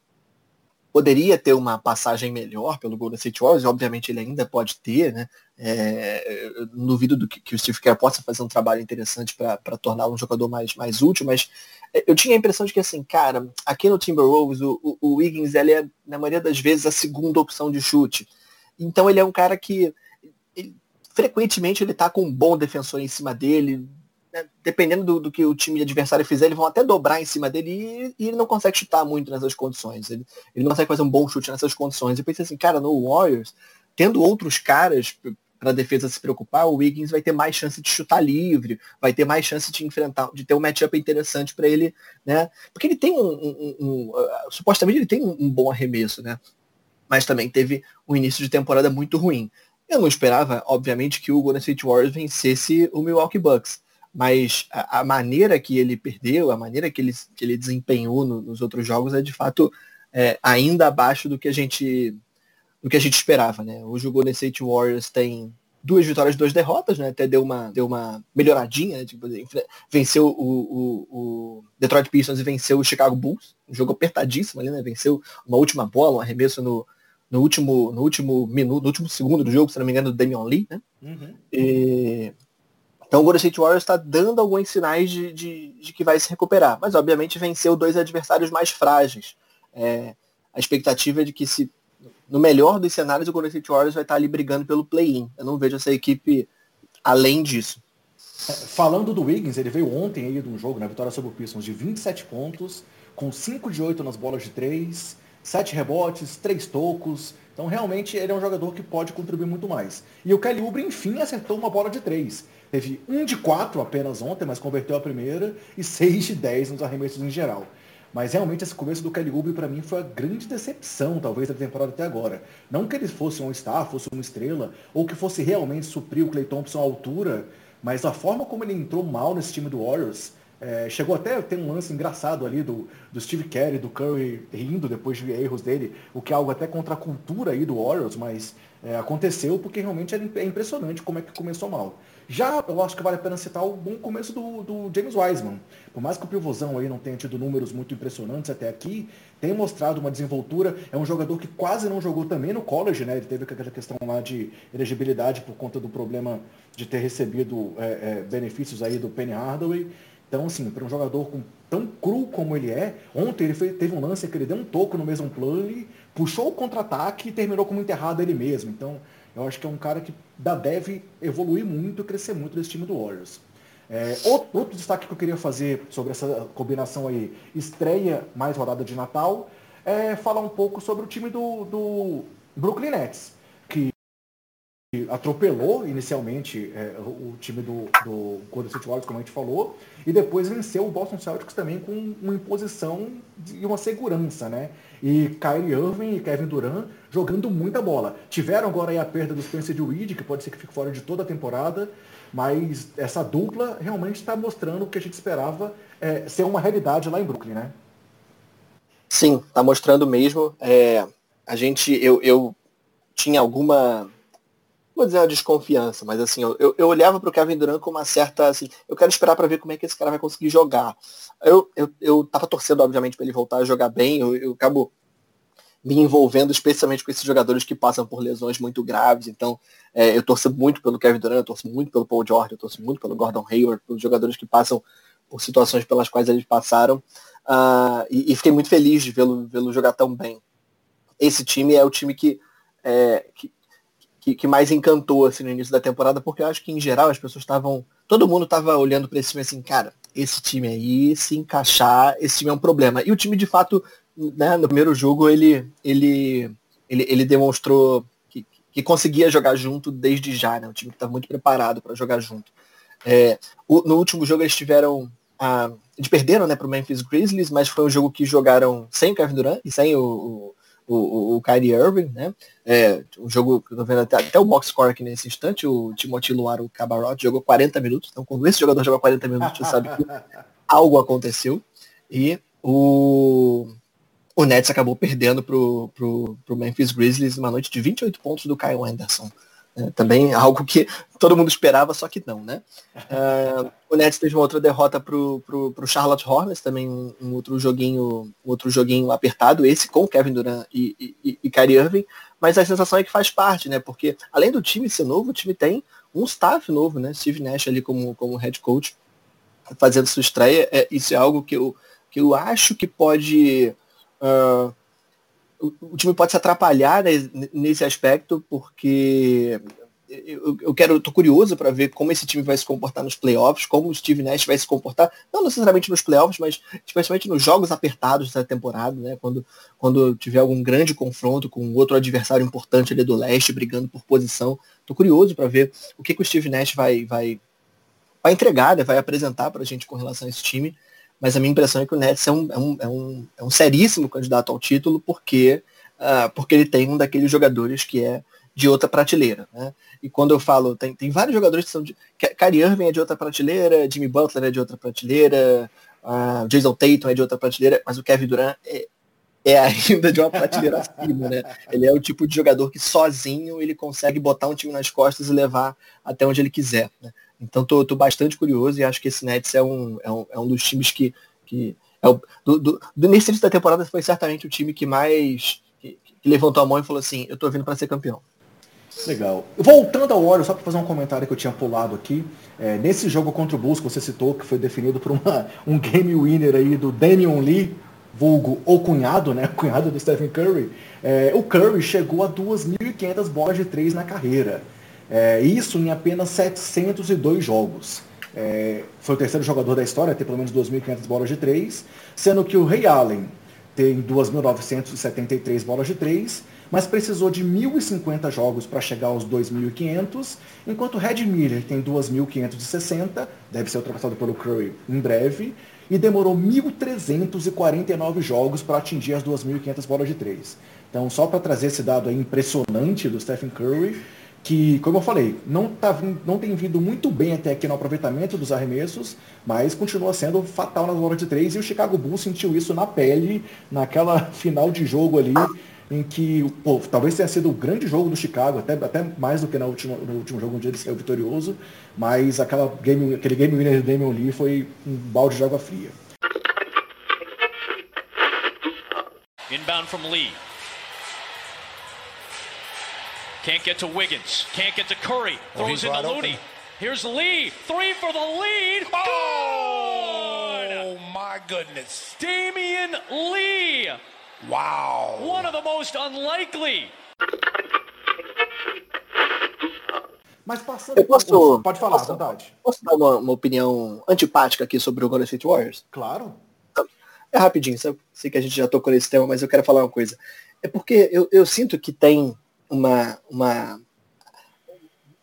poderia ter uma passagem melhor pelo Golden State Warriors, obviamente ele ainda pode ter, né? É, não duvido do que, que, o Steve Kerr possa fazer um trabalho interessante para torná-lo um jogador mais, mais útil, mas eu tinha a impressão de que, assim, cara, aqui no Timberwolves, o, o, o Wiggins, ele é, na maioria das vezes, a segunda opção de chute. Então ele é um cara que, ele, frequentemente, ele tá com um bom defensor em cima dele, né, dependendo do, do, que o time adversário fizer, eles vão até dobrar em cima dele e, e ele não consegue chutar muito nessas condições. Ele, ele, não consegue fazer um bom chute nessas condições. Eu pensei assim, cara, no Warriors, tendo outros caras para a defesa se preocupar, o Wiggins vai ter mais chance de chutar livre, vai ter mais chance de enfrentar, de ter um matchup interessante para ele, né? Porque ele tem um, um, um uh, supostamente ele tem um, bom arremesso, né? Mas também teve um início de temporada muito ruim. Eu não esperava, obviamente, que o Golden State Warriors vencesse o Milwaukee Bucks, mas a, a maneira que ele perdeu, a maneira que ele, que ele desempenhou no, nos outros jogos é de fato é, ainda abaixo do que a gente do que a gente esperava, né? Hoje o Golden State Warriors tem duas vitórias, duas derrotas, né? Até deu uma, deu uma melhoradinha, né? tipo, venceu o, o, o, Detroit Pistons e venceu o Chicago Bulls, um jogo apertadíssimo ali, né? Venceu uma última bola, um arremesso no, no último, no último minuto, no último segundo do jogo, se não me engano, do Damian Lee, né? Uhum. E... Então o Golden State Warriors está dando alguns sinais de, de, de, que vai se recuperar, mas obviamente venceu dois adversários mais frágeis. É, a expectativa é de que se no melhor dos cenários, o Golden State Warriors vai estar ali brigando pelo play-in. Eu não vejo essa equipe além disso. É, falando do Wiggins, ele veio ontem aí de um jogo, na né, vitória sobre o Pistons, de 27 pontos, com 5 de 8 nas bolas de 3, 7 rebotes, 3 tocos. Então realmente ele é um jogador que pode contribuir muito mais. E o Kelly Oubre, enfim, acertou uma bola de 3. Teve 1 de 4 apenas ontem, mas converteu a primeira, e 6 de 10 nos arremessos em geral. Mas realmente esse começo do Kelly Oubre para mim foi a grande decepção, talvez, da temporada até agora. Não que ele fosse um star, fosse uma estrela, ou que fosse realmente suprir o Clay Thompson à altura, mas a forma como ele entrou mal nesse time do Warriors, é, chegou até a ter um lance engraçado ali do, do Steve Kerr, do Curry rindo depois de erros dele, o que é algo até contra a cultura aí do Warriors, mas é, aconteceu porque realmente é impressionante como é que começou mal. Já eu acho que vale a pena citar o bom começo do, do James Wiseman. Por mais que o pivôzão aí não tenha tido números muito impressionantes até aqui, tem mostrado uma desenvoltura. É um jogador que quase não jogou também no college, né? Ele teve aquela questão lá de elegibilidade por conta do problema de ter recebido é, é, benefícios aí do Penny Hardaway. Então, assim, para um jogador com, tão cru como ele é, ontem ele teve um lance que ele deu um toco no mesmo plano, puxou o contra-ataque e terminou como enterrado ele mesmo. Então, eu acho que é um cara que deve evoluir muito, crescer muito desse time do Warriors. É, outro, outro, destaque que eu queria fazer sobre essa combinação aí, estreia mais rodada de Natal, é falar um pouco sobre o time do, do Brooklyn Nets atropelou inicialmente é, o time do, do Golden State Warriors, como a gente falou, e depois venceu o Boston Celtics também com uma imposição e uma segurança, né? E Kyrie Irving e Kevin Durant jogando muita bola. Tiveram agora aí a perda do Spencer de Reed, que pode ser que fique fora de toda a temporada, mas essa dupla realmente está mostrando o que a gente esperava é, ser uma realidade lá em Brooklyn, né? Sim, está mostrando mesmo. É, a gente, eu, eu tinha alguma vou dizer uma desconfiança, mas assim, eu, eu olhava para o Kevin Durant com uma certa, assim, eu quero esperar para ver como é que esse cara vai conseguir jogar. Eu, eu, eu tava torcendo, obviamente, para ele voltar a jogar bem, eu, eu acabo me envolvendo especialmente com esses jogadores que passam por lesões muito graves, então é, eu torço muito pelo Kevin Durant, eu torço muito pelo Paul George, eu torço muito pelo Gordon Hayward, pelos jogadores que passam por situações pelas quais eles passaram, uh, e, e, fiquei muito feliz de vê-lo vê jogar tão bem. Esse time é o time que, é, que que, que, mais encantou assim, no início da temporada, porque eu acho que em geral as pessoas estavam. Todo mundo estava olhando para esse time assim, cara, esse time aí, se encaixar, esse time é um problema. E o time, de fato, né, no primeiro jogo, ele, ele, ele, ele demonstrou que, que conseguia jogar junto desde já, né? Um time que está muito preparado para jogar junto. É, o, no último jogo eles tiveram. A, eles perderam né, para o Memphis Grizzlies, mas foi um jogo que jogaram sem o Kevin Durant e sem o, o o, o Kyrie Irving, né? É, um jogo que eu tô vendo até, até o box score aqui nesse instante, o Timothy Luaro Cabarot jogou 40 minutos. Então, quando esse jogador joga 40 minutos, você sabe que algo aconteceu. E o, o Nets acabou perdendo pro, pro, pro Memphis Grizzlies uma noite de 28 pontos do Kyle Anderson. É, também algo que todo mundo esperava, só que não, né? Uh, o Nets teve uma outra derrota pro, pro, pro Charlotte Hornets, também um, um, outro joguinho um outro joguinho apertado, esse com Kevin Durant e, e, e Kyrie Irving, mas a sensação é que faz parte, né? Porque além do time ser novo, o time tem um staff novo, né? Steve Nash ali como, como head coach, fazendo sua estreia. É, isso é algo que eu, que eu acho que pode... Uh, o, time pode se atrapalhar nesse aspecto, porque eu, eu quero, tô curioso para ver como esse time vai se comportar nos playoffs, como o Steve Nash vai se comportar, não necessariamente nos playoffs, mas especialmente nos jogos apertados da temporada, né? Quando, quando tiver algum grande confronto com outro adversário importante ali do leste, brigando por posição. Tô curioso para ver o que, que o Steve Nash vai, vai, vai entregar, né? vai apresentar para a gente com relação a esse time. Mas a minha impressão é que o Nets é um, é um, é um, é um seríssimo candidato ao título, porque, uh, porque ele tem um daqueles jogadores que é de outra prateleira. Né? E quando eu falo, tem, tem vários jogadores que são de. Kyrie Irving é de outra prateleira, Jimmy Butler é de outra prateleira, uh, Jason Tatum é de outra prateleira, mas o Kevin Durant é, é ainda de uma prateleira acima, né? Ele é o tipo de jogador que sozinho ele consegue botar um time nas costas e levar até onde ele quiser. Né? Então tô, tô bastante curioso e acho que esse Nets é um, é um, é um dos times que. que é o, do, do, do, nesse início da temporada foi certamente o time que mais que, que levantou a mão e falou assim, eu tô vindo para ser campeão. Legal. Voltando ao Warriors, só para fazer um comentário que eu tinha pulado aqui. É, nesse jogo contra o Bulls que você citou, que foi definido por uma, um game winner aí do Damian Lee, vulgo ou cunhado, né? Cunhado do Stephen Curry. É, o Curry chegou a 2.500 bolas de três na carreira. É, isso em apenas 702 jogos. É, foi o terceiro jogador da história a ter pelo menos 2.500 bolas de três, sendo que o Ray Allen tem 2.973 bolas de três mas precisou de 1.050 jogos para chegar aos 2.500, enquanto Red Miller tem 2.560, deve ser ultrapassado pelo Curry em breve, e demorou 1.349 jogos para atingir as 2.500 bolas de três. Então, só para trazer esse dado impressionante do Stephen Curry, que, como eu falei, não, tá, não tem vindo muito bem até aqui no aproveitamento dos arremessos, mas continua sendo fatal nas bolas de três, e o Chicago Bulls sentiu isso na pele, naquela final de jogo ali, em que, pô, talvez tenha sido o grande jogo do Chicago, até, até mais do que no último, no último jogo onde ele saiu vitorioso, mas aquela game, aquele game winner do Damian Lee foi um balde de água fria. Inbound from Lee. Can't get to Wiggins. Can't get to Curry. Throws oh, in to Looney. Open. Here's Lee. Three for the lead. Oh, Good. my goodness. Damian Lee Wow! One of the most unlikely. Mas passando. Eu posso, pode falar, posso, vontade. Posso dar uma, uma, opinião antipática aqui sobre o Golden State Warriors? Claro. É rapidinho, sei que a gente já tocou nesse tema, mas eu quero falar uma coisa. É porque eu, eu sinto que tem uma, uma,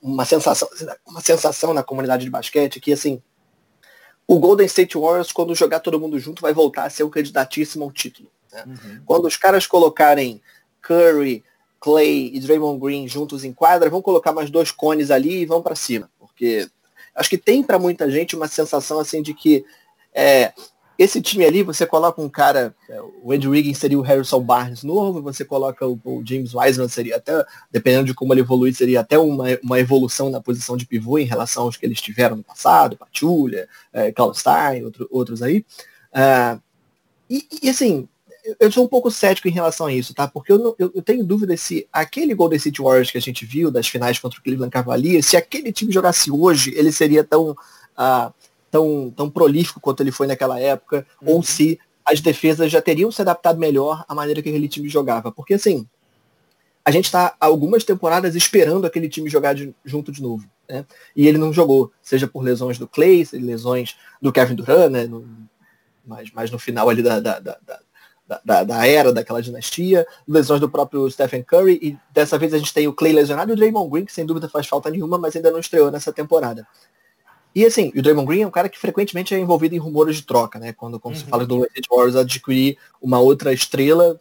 uma sensação, uma sensação na comunidade de basquete que assim, o Golden State Warriors, quando jogar todo mundo junto, vai voltar a ser o candidatíssimo ao título. Né? Uhum. Quando os caras colocarem Curry, Clay e Draymond Green juntos em quadra, vão colocar mais dois cones ali e vão para cima. Porque acho que tem para muita gente uma sensação assim de que é, esse time ali, você coloca um cara, é, o Andrew Wiggins seria o Harrison Barnes novo, você coloca o, o, James Wiseman, seria até, dependendo de como ele evoluir, seria até uma, uma evolução na posição de pivô em relação aos que eles tiveram no passado, Patulha, é, Stein, outro, outros aí. Uh, e, e, assim, eu sou um pouco cético em relação a isso, tá? Porque eu, não, eu, eu, tenho dúvida se aquele Golden City Warriors que a gente viu das finais contra o Cleveland Cavaliers, se aquele time jogasse hoje, ele seria tão, uh, tão, tão prolífico quanto ele foi naquela época, uhum. ou se as defesas já teriam se adaptado melhor à maneira que aquele time jogava. Porque assim, a gente está algumas temporadas esperando aquele time jogar de, junto de novo. Né? E ele não jogou, seja por lesões do Clay, lesões do Kevin Durant, né? No, mas, mas no final ali da, da, da, da, da, era daquela dinastia, lesões do próprio Stephen Curry, e dessa vez a gente tem o Clay lesionado e o Draymond Green, que sem dúvida faz falta nenhuma, mas ainda não estreou nessa temporada. E assim, o Draymond Green é um cara que frequentemente é envolvido em rumores de troca, né? Quando, quando uhum. se fala do Red Warriors adquirir uma outra estrela,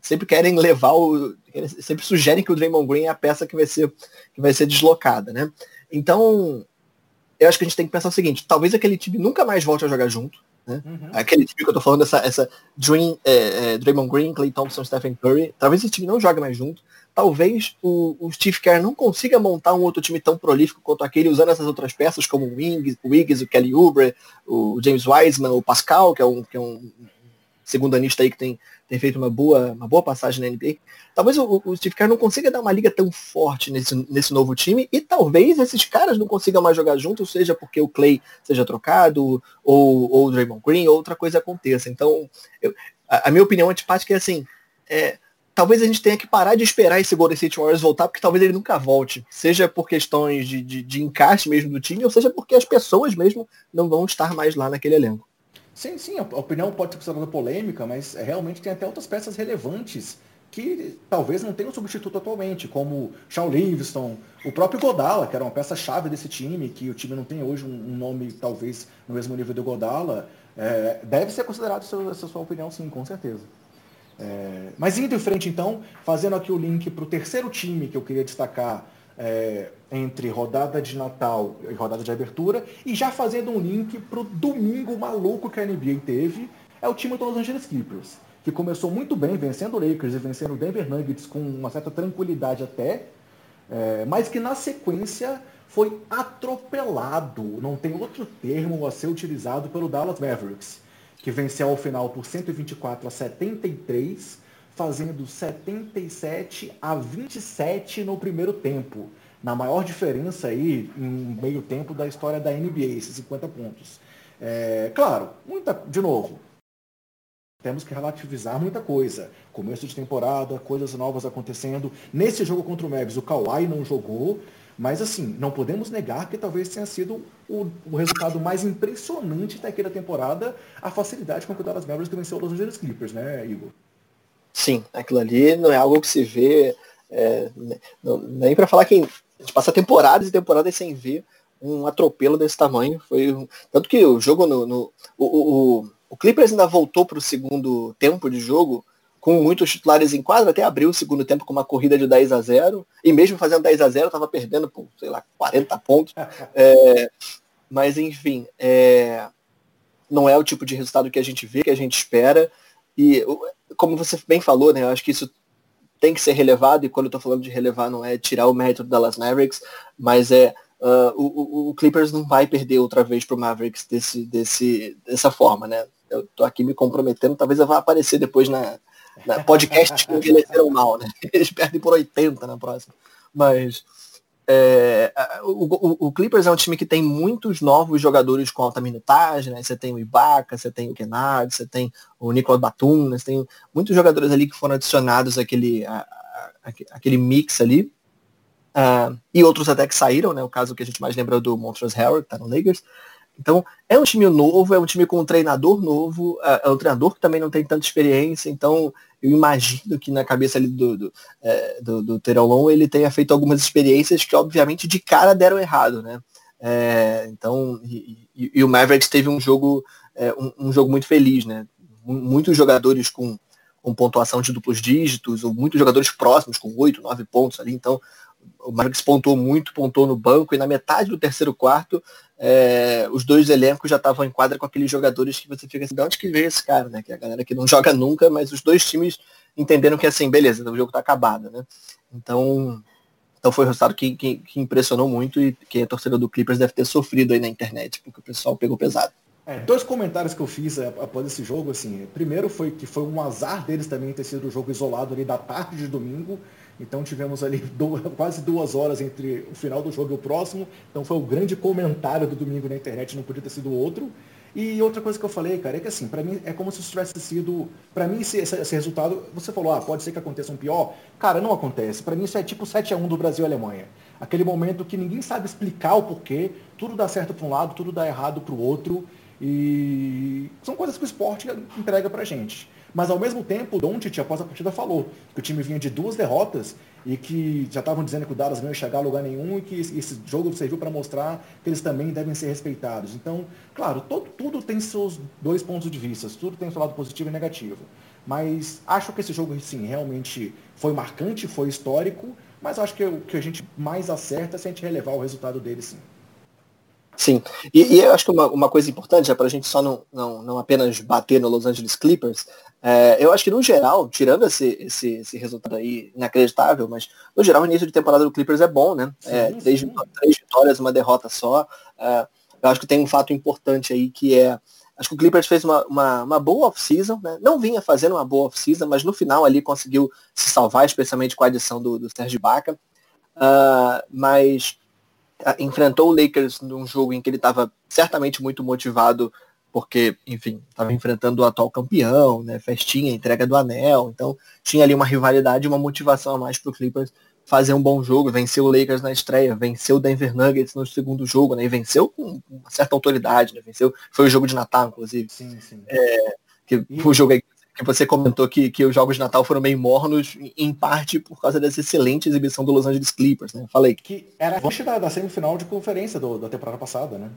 sempre querem levar o. Sempre sugerem que o Draymond Green é a peça que vai ser, que vai ser deslocada, né? Então, eu acho que a gente tem que pensar o seguinte, talvez aquele time nunca mais volte a jogar junto, né? Uhum. Aquele time que eu tô falando, essa, essa Dream, é, é, Draymond Green, Clay Thompson, Stephen Curry, talvez esse time não jogue mais junto. Talvez o, o Steve Kerr não consiga montar um outro time tão prolífico quanto aquele, usando essas outras peças, como o Wings, o Wiggs, o Kelly Oubre, o James Wiseman, o Pascal, que é um, que é um segundo anista aí que tem, tem feito uma boa, uma boa passagem na NBA. Talvez o, o, Steve Kerr não consiga dar uma liga tão forte nesse, nesse novo time e talvez esses caras não consigam mais jogar juntos, seja porque o Clay seja trocado ou, ou o Draymond Green ou outra coisa aconteça. Então, eu, a, a, minha opinião antipática é assim, é, talvez a gente tenha que parar de esperar esse Golden State Warriors voltar, porque talvez ele nunca volte. Seja por questões de, de, de encaixe mesmo do time, ou seja porque as pessoas mesmo não vão estar mais lá naquele elenco. Sim, sim, a opinião pode ser considerada polêmica, mas é, realmente tem até outras peças relevantes que talvez não tenham substituto atualmente, como Shaw Livingston, o próprio Godala, que era uma peça-chave desse time, que o time não tem hoje um, nome talvez no mesmo nível do Godala, é, deve ser considerado essa sua opinião, sim, com certeza. É, mas indo em frente então, fazendo aqui o link para o terceiro time que eu queria destacar é, entre rodada de Natal e rodada de abertura, e já fazendo um link para o domingo maluco que a NBA teve, é o time do Los Angeles Clippers, que começou muito bem, vencendo o Lakers e vencendo o Denver Nuggets com uma certa tranquilidade até, é, mas que na sequência foi atropelado, não tem outro termo a ser utilizado pelo Dallas Mavericks que venceu ao final por 124 a 73, fazendo 77 a 27 no primeiro tempo. Na maior diferença aí, em meio tempo da história da NBA, esses 50 pontos. É, claro, muita, de novo, temos que relativizar muita coisa. Começo de temporada, coisas novas acontecendo. Nesse jogo contra o Mavis, o Kawhi não jogou, mas assim, não podemos negar que talvez tenha sido o, o resultado mais impressionante daquela temporada, a facilidade com que o Dallas Mavericks venceu os Los Angeles Clippers, né, Igor? Sim, aquilo ali não é algo que se vê, é, não, nem para falar que a gente passa temporadas e temporadas sem ver um atropelo desse tamanho. Foi tanto que o jogo no, no o, o, o Clippers ainda voltou para o segundo tempo de jogo com muitos titulares em quadra, até abriu o segundo tempo com uma corrida de 10 a 0 e mesmo fazendo 10 a 0 estava perdendo por, sei lá, 40 pontos. É, mas, enfim, é, não é o tipo de resultado que a gente vê, que a gente espera. E, como você bem falou, né, eu acho que isso tem que ser relevado, e quando eu estou falando de relevar, não é tirar o mérito do Dallas Mavericks, mas é uh, o, o, Clippers não vai perder outra vez para o Mavericks desse, desse, dessa forma, né? Eu tô aqui me comprometendo, talvez eu vá aparecer depois na, né? Podcasts que envelheceram mal, né? Eles perdem por 80 na próxima. Mas é, o, o, o, Clippers é um time que tem muitos novos jogadores com alta minutagem, né? Você tem o Ibaka, você tem o Kennard, você tem o Nicolas Batum, né? você tem muitos jogadores ali que foram adicionados àquele, a, a, aquele mix ali. Uh, e outros até que saíram, né? O caso que a gente mais lembra é do Montrezl Harrell, que tá no Lakers. Então, é um time novo, é um time com um treinador novo, é, é um treinador que também não tem tanta experiência, então eu imagino que na cabeça ali do, do, é, do, do Terolon ele tenha feito algumas experiências que obviamente de cara deram errado, né? É, então, e, e, e, o Mavericks teve um jogo, é, um, um, jogo muito feliz, né? Muitos jogadores com, com pontuação de duplos dígitos, ou muitos jogadores próximos, com oito, nove pontos ali, então o Mavericks pontuou muito, pontuou no banco, e na metade do terceiro quarto, é, os dois elencos já estavam em quadra com aqueles jogadores que você fica assim, de onde que veio esse cara, né? Que é a galera que não joga nunca, mas os dois times entenderam que assim, beleza, o jogo tá acabado, né? Então, então foi um resultado que, que, que impressionou muito e que a torcida do Clippers deve ter sofrido aí na internet, porque o pessoal pegou pesado. É, dois comentários que eu fiz é, após esse jogo, assim, primeiro foi que foi um azar deles também ter sido o jogo isolado ali da tarde de domingo, então tivemos ali duas, quase duas horas entre o final do jogo e o próximo. Então foi o grande comentário do domingo na internet, não podia ter sido outro. E outra coisa que eu falei, cara, é que assim, para mim é como se isso tivesse sido. para mim, esse, esse, resultado, você falou, ah, pode ser que aconteça um pior. Cara, não acontece. Para mim, isso é tipo 7 a 1 do Brasil e Alemanha. Aquele momento que ninguém sabe explicar o porquê, tudo dá certo para um lado, tudo dá errado para o outro. E são coisas que o esporte entrega pra gente. Mas ao mesmo tempo, o Doncic, após a partida, falou que o time vinha de duas derrotas e que já estavam dizendo que o Dallas não ia chegar a lugar nenhum e que esse jogo serviu para mostrar que eles também devem ser respeitados. Então, claro, todo, tudo tem seus dois pontos de vista, tudo tem seu lado positivo e negativo. Mas acho que esse jogo, sim, realmente foi marcante, foi histórico, mas acho que o que a gente mais acerta é se a gente relevar o resultado dele, sim. Sim, e, e eu acho que uma, uma coisa importante, é para a gente só não, não, não apenas bater no Los Angeles Clippers, é, eu acho que no geral, tirando esse, esse, esse resultado aí inacreditável, mas no geral o início de temporada do Clippers é bom, né? É, sim, três, sim. três, vitórias, uma derrota só. É, eu acho que tem um fato importante aí que é. Acho que o Clippers fez uma, uma, uma boa off-season, né? Não vinha fazendo uma boa off-season, mas no final ali conseguiu se salvar, especialmente com a adição do, do Sérgio Baca. Uh, mas enfrentou o Lakers num jogo em que ele estava certamente muito motivado porque, enfim, estava enfrentando o atual campeão, né? Festinha, entrega do anel. Então, tinha ali uma rivalidade, uma motivação a mais para o Clippers fazer um bom jogo, venceu o Lakers na estreia, venceu o Denver Nuggets no segundo jogo, né? E venceu com uma certa autoridade, né? Venceu, foi o jogo de Natal, inclusive. Sim, sim. É, que e... o jogo aí que você comentou que, que os jogos de Natal foram meio mornos, em parte por causa dessa excelente exibição do Los Angeles Clippers, né? Falei. Que era a da, da semifinal de conferência do, da temporada passada, né?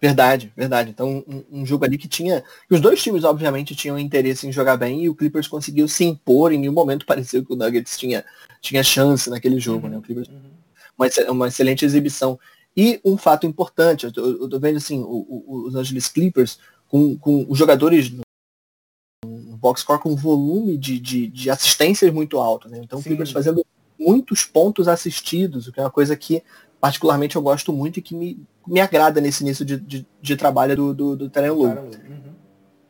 Verdade, verdade. Então, um, um, jogo ali que tinha. Os dois times, obviamente, tinham interesse em jogar bem e o Clippers conseguiu se impor. Em nenhum momento pareceu que o Nuggets tinha, tinha chance naquele jogo, uhum, né? O Clippers. Uhum. Uma, uma excelente exibição. E um fato importante, eu tô, eu tô vendo assim, o, o, os Angeles Clippers com, com os jogadores no, no box score com volume de, de, de assistências muito alto, né? Então o Clippers fazendo muitos pontos assistidos, o que é uma coisa que particularmente eu gosto muito e que me, me agrada nesse início de, de, de trabalho do, do, do Terence Lu.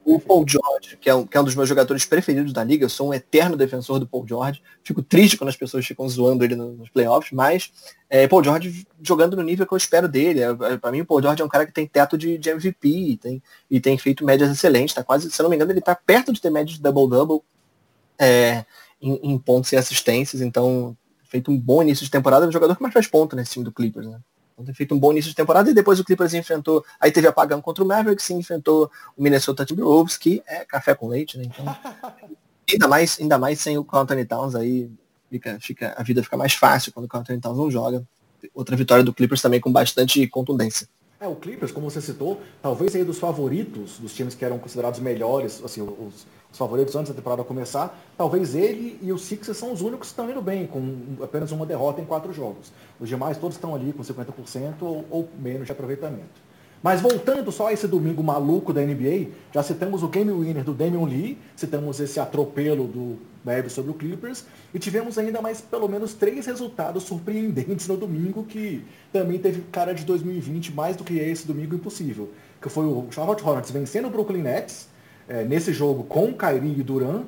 O Paul George, que é, um, que é um dos meus jogadores preferidos da liga, eu sou um eterno defensor do Paul George. Fico triste quando as pessoas ficam zoando ele nos playoffs, mas é, Paul George jogando no nível que eu espero dele. É, é, para mim, o Paul George é um cara que tem teto de, de MVP e tem, e tem feito médias excelentes. Tá quase, se não me engano, ele está perto de ter médias de double-double é, em, em pontos e assistências. Então, feito um bom início de temporada, é o jogador que mais faz ponto nesse time do Clippers, né? Então tem feito um bom início de temporada e depois o Clippers enfrentou, aí teve apagão contra o Mavericks e enfrentou o Minnesota Timberwolves, que é café com leite, né? Então, ainda mais, ainda mais sem o Anthony Towns aí fica, fica, a vida fica mais fácil quando o Anthony Towns não joga. Outra vitória do Clippers também com bastante contundência. É, o Clippers, como você citou, talvez aí dos favoritos, dos times que eram considerados melhores, assim, os, os favoritos antes da temporada começar, talvez ele e o Sixers são os únicos que estão indo bem, com apenas uma derrota em quatro jogos. Os demais todos estão ali com 50% ou, ou menos de aproveitamento. Mas voltando só a esse domingo maluco da NBA, já citamos o game winner do Damian Lee, citamos esse atropelo do Mavericks sobre o Clippers, e tivemos ainda mais pelo menos três resultados surpreendentes no domingo, que também teve cara de 2020 mais do que esse domingo impossível. Que foi o Charlotte Hornets vencendo o Brooklyn Nets, é, nesse jogo com Kyrie e Durant,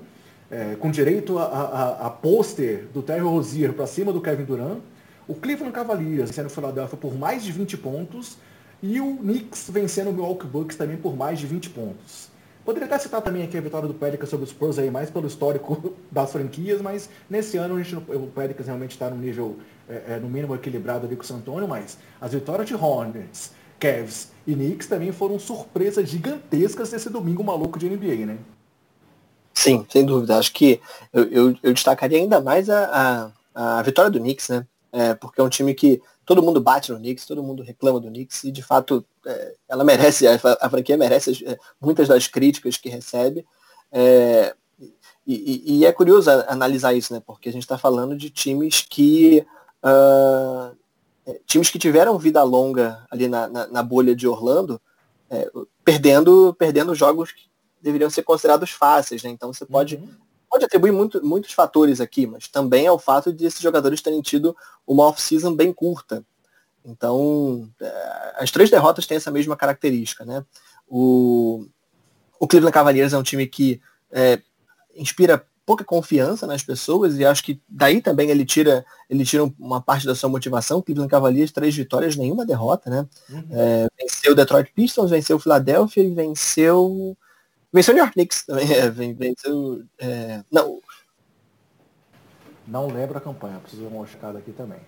é, com direito a, a, a pôster do Terry Rozier para cima do Kevin Durant. O Cleveland Cavaliers vencendo o Philadelphia por mais de 20 pontos. E o Knicks vencendo o Milwaukee Bucks também por mais de 20 pontos. Poderia até citar também aqui a vitória do Pelicans sobre os Spurs aí, mais pelo histórico das franquias, mas nesse ano a gente, o Pelicans realmente está no nível, é, é, no mínimo, equilibrado ali com o San Antonio, mas as vitórias de Hornets, Cavs e Knicks também foram surpresas gigantescas nesse domingo maluco de NBA, né? Sim, sem dúvida. Acho que eu, eu, eu destacaria ainda mais a, a, a, vitória do Knicks, né? É, porque é um time que todo mundo bate no Knicks, todo mundo reclama do Knicks e de fato é, ela merece, a, a, franquia merece é, muitas das críticas que recebe. É, e, e, é curioso analisar isso, né? Porque a gente está falando de times que uh, times que tiveram vida longa ali na, na, na bolha de Orlando, é, perdendo, perdendo jogos que deveriam ser considerados fáceis, né? Então você pode, uhum. pode atribuir muito, muitos fatores aqui, mas também é o fato de esses jogadores terem tido uma off-season bem curta. Então, é, as três derrotas têm essa mesma característica, né? O, o Cleveland Cavaliers é um time que é, inspira pouca confiança nas pessoas e acho que daí também ele tira ele tira uma parte da sua motivação. Cleveland Cavaliers três vitórias, nenhuma derrota, né? Uhum. É, venceu o Detroit Pistons, venceu o Philadelphia e venceu venceu o New York Knicks também. É, venceu é, não não lembro a campanha, preciso dar uma checada aqui também.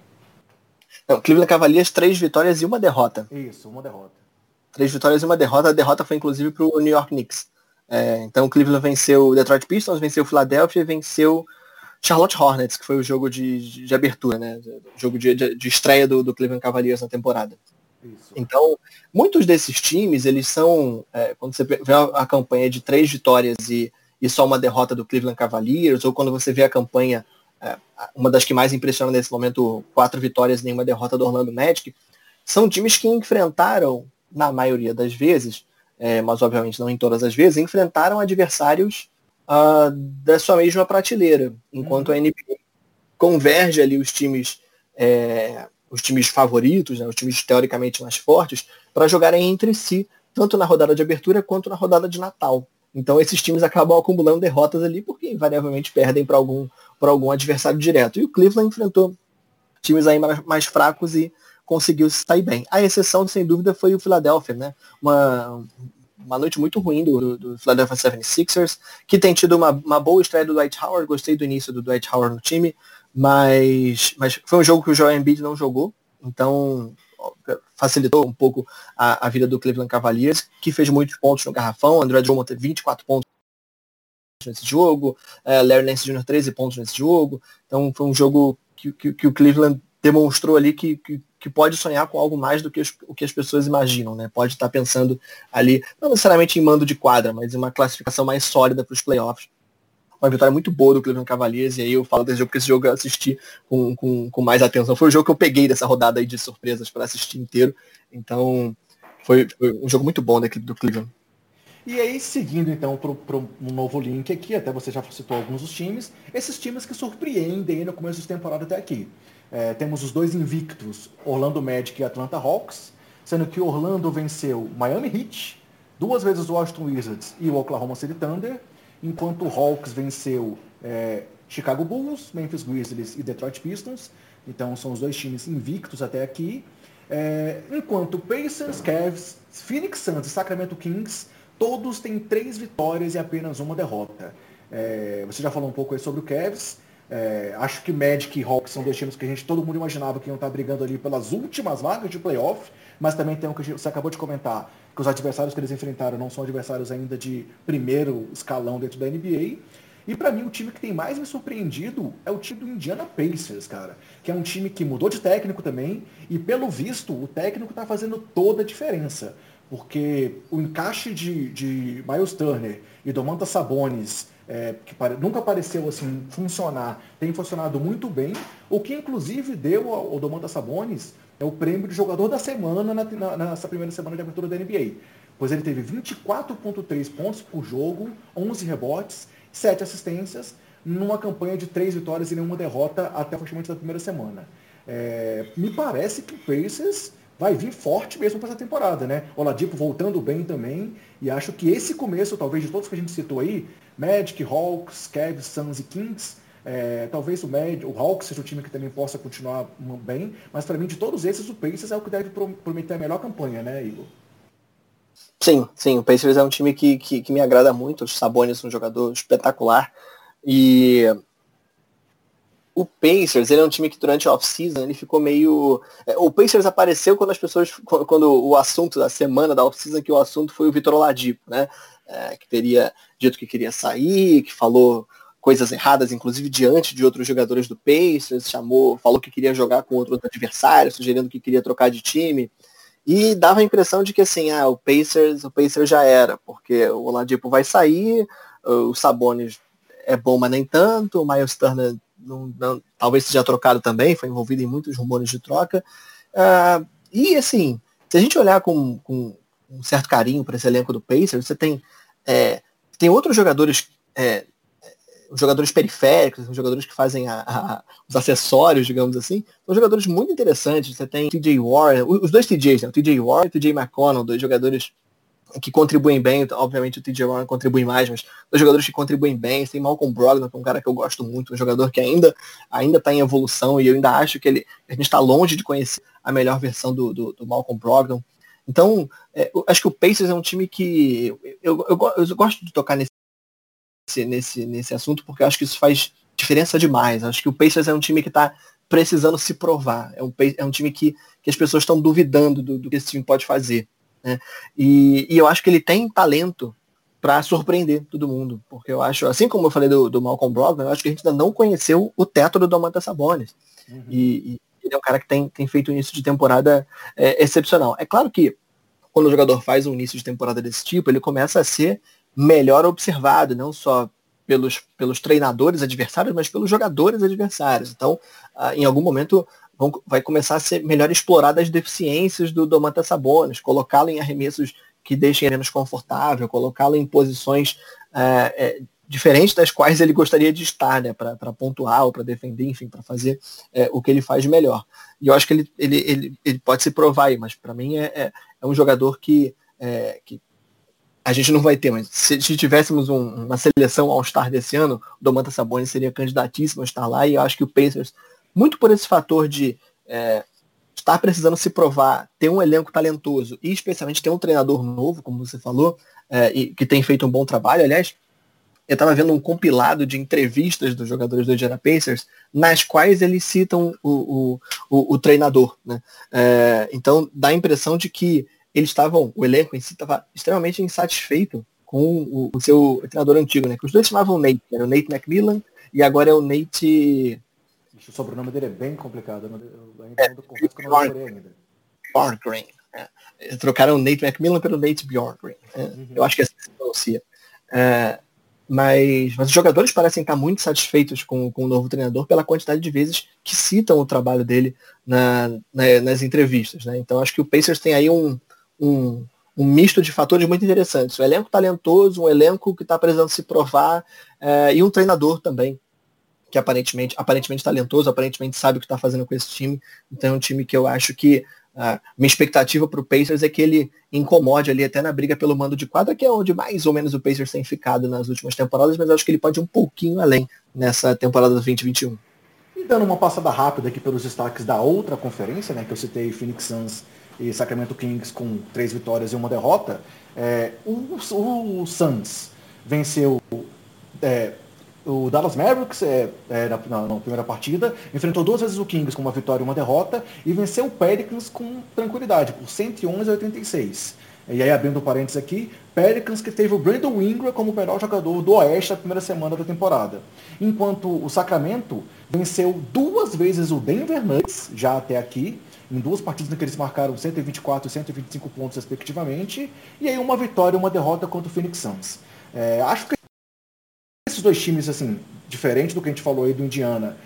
Não, Cleveland Cavaliers três vitórias e uma derrota. Isso, uma derrota. Três vitórias e uma derrota. A derrota foi inclusive para o New York Knicks. É, então o Cleveland venceu o Detroit Pistons, venceu o Philadelphia e venceu Charlotte Hornets, que foi o jogo de, de, abertura, né? O jogo de, de, de estreia do, do, Cleveland Cavaliers na temporada. Isso. Então, muitos desses times, eles são, é, quando você vê a, a, campanha de três vitórias e, e só uma derrota do Cleveland Cavaliers, ou quando você vê a campanha, é, uma das que mais impressiona nesse momento, quatro vitórias e nenhuma derrota do Orlando Magic, são times que enfrentaram, na maioria das vezes, é, mas obviamente não em todas as vezes, enfrentaram adversários uh, da sua mesma prateleira, enquanto uhum. a NBA converge ali os times, é, os times favoritos, né, os times teoricamente mais fortes, para jogarem entre si, tanto na rodada de abertura quanto na rodada de Natal. Então esses times acabam acumulando derrotas ali porque invariavelmente perdem para algum, algum adversário direto. E o Cleveland enfrentou times aí mais, mais fracos e conseguiu sair bem. A exceção, sem dúvida, foi o Philadelphia, né? Uma, uma noite muito ruim do, do Philadelphia 76ers, que tem tido uma, uma boa estreia do Dwight Howard, gostei do início do Dwight Howard no time, mas, mas foi um jogo que o Joel Embiid não jogou, então facilitou um pouco a, a vida do Cleveland Cavaliers, que fez muitos pontos no garrafão, André Drummond teve 24 pontos nesse jogo, uh, Larry Nance Jr. 13 pontos nesse jogo, então foi um jogo que, que, que o Cleveland demonstrou ali que, que, que, pode sonhar com algo mais do que o que as pessoas imaginam, né? Pode estar pensando ali, não necessariamente em mando de quadra, mas em uma classificação mais sólida para os playoffs. Uma vitória muito boa do Cleveland Cavaliers, e aí eu falo desse jogo, porque esse jogo eu assisti com, com, com mais atenção. Foi o jogo que eu peguei dessa rodada aí de surpresas para assistir inteiro. Então, foi, foi, um jogo muito bom da equipe do Cleveland. E aí, seguindo então para um novo link aqui, até você já citou alguns dos times, esses times que surpreendem no começo de temporada até aqui. É, temos os dois invictos, Orlando Magic e Atlanta Hawks, sendo que Orlando venceu Miami Heat, duas vezes Washington Wizards e o Oklahoma City Thunder, enquanto o Hawks venceu é, Chicago Bulls, Memphis Grizzlies e Detroit Pistons. Então são os dois times invictos até aqui. É, enquanto Pacers, Cavs, Phoenix Suns e Sacramento Kings, todos têm três vitórias e apenas uma derrota. É, você já falou um pouco sobre o Cavs. É, acho que Magic e Hawks são dois times que a gente todo mundo imaginava que iam estar brigando ali pelas últimas vagas de playoff, mas também tem o que você acabou de comentar, que os adversários que eles enfrentaram não são adversários ainda de primeiro escalão dentro da NBA. E para mim o time que tem mais me surpreendido é o time do Indiana Pacers, cara, que é um time que mudou de técnico também e pelo visto o técnico está fazendo toda a diferença, porque o encaixe de, de Miles Turner e Domantas Sabonis é, que nunca pareceu assim funcionar, tem funcionado muito bem, o que inclusive deu ao, ao Domantas Sabonis é o prêmio de jogador da semana na, na, nessa primeira semana de abertura da NBA. Pois ele teve 24,3 pontos por jogo, 11 rebotes, 7 assistências, numa campanha de 3 vitórias e nenhuma derrota até o fechamento da primeira semana. É, me parece que o Pacers vai vir forte mesmo para essa temporada, né? Oladipo voltando bem também, e acho que esse começo, talvez de todos que a gente citou aí, Magic, Hawks, Cavs, Suns e Kings, é, talvez o, Mad, o Hawks seja o time que também possa continuar bem, mas para mim de todos esses o Pacers é o que deve prometer a melhor campanha, né, Igor? Sim, sim, o Pacers é um time que, que, que me agrada muito, o Sabonis é um jogador espetacular e o Pacers, ele é um time que durante a off-season ele ficou meio. É, o Pacers apareceu quando as pessoas. Quando o assunto da semana da off-season, que o assunto foi o Vitor Oladipo, né? É, que teria dito que queria sair, que falou coisas erradas, inclusive diante de outros jogadores do Pacers, chamou, falou que queria jogar com outro adversário, sugerindo que queria trocar de time. E dava a impressão de que assim, ah, o Pacers, o Pacers já era, porque o Oladipo vai sair, o Sabonis é bom, mas nem tanto, o Miles Turner não, não, talvez seja trocado também, foi envolvido em muitos rumores de troca. Uh, e assim, se a gente olhar com, com um certo carinho para esse elenco do Pacers, você tem, é, tem outros jogadores, é, jogadores periféricos, jogadores que fazem a, a, os acessórios, digamos assim, são jogadores muito interessantes. Você tem TJ Warren, os dois TJs, né? o TJ Warren e o TJ McConnell, dois jogadores que contribuem bem, obviamente o TJ Warren contribui mais, mas os jogadores que contribuem bem, tem Malcolm Brogdon, que é um cara que eu gosto muito, um jogador que ainda ainda está em evolução e eu ainda acho que ele a gente está longe de conhecer a melhor versão do, do, do Malcolm Brogdon. Então, é, acho que o Pacers é um time que eu, eu, eu, eu gosto de tocar nesse, nesse, nesse assunto porque acho que isso faz diferença demais. Acho que o Pacers é um time que está precisando se provar. É um, é um time que, que as pessoas estão duvidando do, do que esse time pode fazer. Né? E, e eu acho que ele tem talento para surpreender todo mundo. Porque eu acho, assim como eu falei do, do Malcolm Brogdon, eu acho que a gente ainda não conheceu o teto do Domantas Sabonis. Uhum. E, e, ele é um cara que tem, tem feito um início de temporada é, excepcional. É claro que quando o jogador faz um início de temporada desse tipo, ele começa a ser melhor observado, não só pelos, pelos treinadores adversários, mas pelos jogadores adversários. Então, ah, em algum momento, vão, vai começar a ser melhor explorada as deficiências do Domantas Sabonis, colocá-lo em arremessos que deixem ele menos confortável, colocá-lo em posições é, é, diferentes das quais ele gostaria de estar, né, para pontuar ou para defender, enfim, para fazer é, o que ele faz melhor. E eu acho que ele, ele, ele, ele pode se provar aí, mas para mim é, é, é, um jogador que, é, que a gente não vai ter, mas se, se tivéssemos um, uma seleção All-Star desse ano, o Domantas Sabonis seria candidatíssimo a estar lá e eu acho que o Pacers muito por esse fator de é, está precisando se provar, ter um elenco talentoso e especialmente ter um treinador novo, como você falou, é, e que tem feito um bom trabalho. Aliás, eu estava vendo um compilado de entrevistas dos jogadores do Indiana Pacers, nas quais eles citam o, o, o, o treinador. Né? É, então dá a impressão de que eles estavam, o elenco em si estava extremamente insatisfeito com o, o, seu treinador antigo, né? Que os dois chamavam Nate, era o Nate McMillan e agora é o Nate. O sobrenome dele é bem complicado, eu ainda é, confesso que eu não ainda. Bjorngren. É. Trocaram o Nate McMillan pelo Nate Bjorngren. É. Uhum. Eu acho que é assim que se pronuncia. É, mas, mas os jogadores parecem estar muito satisfeitos com, com o novo treinador pela quantidade de vezes que citam o trabalho dele na, na, nas entrevistas. Né? Então acho que o Pacers tem aí um, um, um misto de fatores muito interessantes. Um elenco talentoso, um elenco que está precisando se provar é, e um treinador também que aparentemente, aparentemente talentoso, aparentemente sabe o que está fazendo com esse time. Então é um time que eu acho que a minha expectativa para o Pacers é que ele incomode ali até na briga pelo mando de quadra, que é onde mais ou menos o Pacers tem ficado nas últimas temporadas, mas acho que ele pode ir um pouquinho além nessa temporada 2021. E dando uma passada rápida aqui pelos destaques da outra conferência, né, que eu citei Phoenix Suns e Sacramento Kings com três vitórias e uma derrota, é, o, o, Suns venceu é, o Dallas Mavericks é, é, na, na, na, primeira partida, enfrentou duas vezes o Kings com uma vitória e uma derrota e venceu o Pelicans com tranquilidade, por 111 a 86. E aí, abrindo parênteses aqui, Pelicans que teve o Brandon Ingram como o melhor jogador do Oeste na primeira semana da temporada. Enquanto o Sacramento venceu duas vezes o Denver Nuggets, já até aqui, em duas partidas em que eles marcaram 124 e 125 pontos respectivamente, e aí uma vitória e uma derrota contra o Phoenix Suns. É, acho que esses dois times, assim, diferente do que a gente falou aí do Indiana,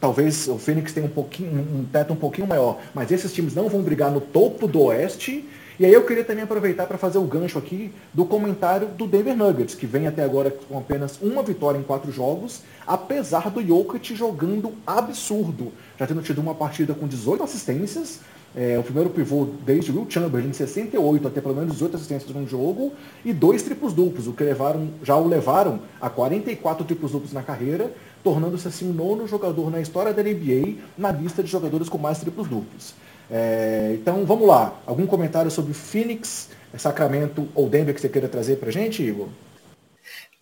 talvez o Phoenix tenha um pouquinho, um teto um pouquinho maior, mas esses times não vão brigar no topo do Oeste. E aí eu queria também aproveitar para fazer o gancho aqui do comentário do Denver Nuggets, que vem até agora com apenas uma vitória em quatro jogos, apesar do Jokic jogando absurdo, já tendo tido uma partida com 18 assistências, é, o primeiro pivô desde Will Chamberlain, em 68, até pelo menos 18 assistências no jogo, e dois triplos duplos, o que levaram, já o levaram a 44 triplos duplos na carreira, tornando-se assim o nono jogador na história da NBA na lista de jogadores com mais triplos duplos. É, então vamos lá, algum comentário sobre Phoenix, Sacramento ou Denver que você queira trazer pra gente, Igor?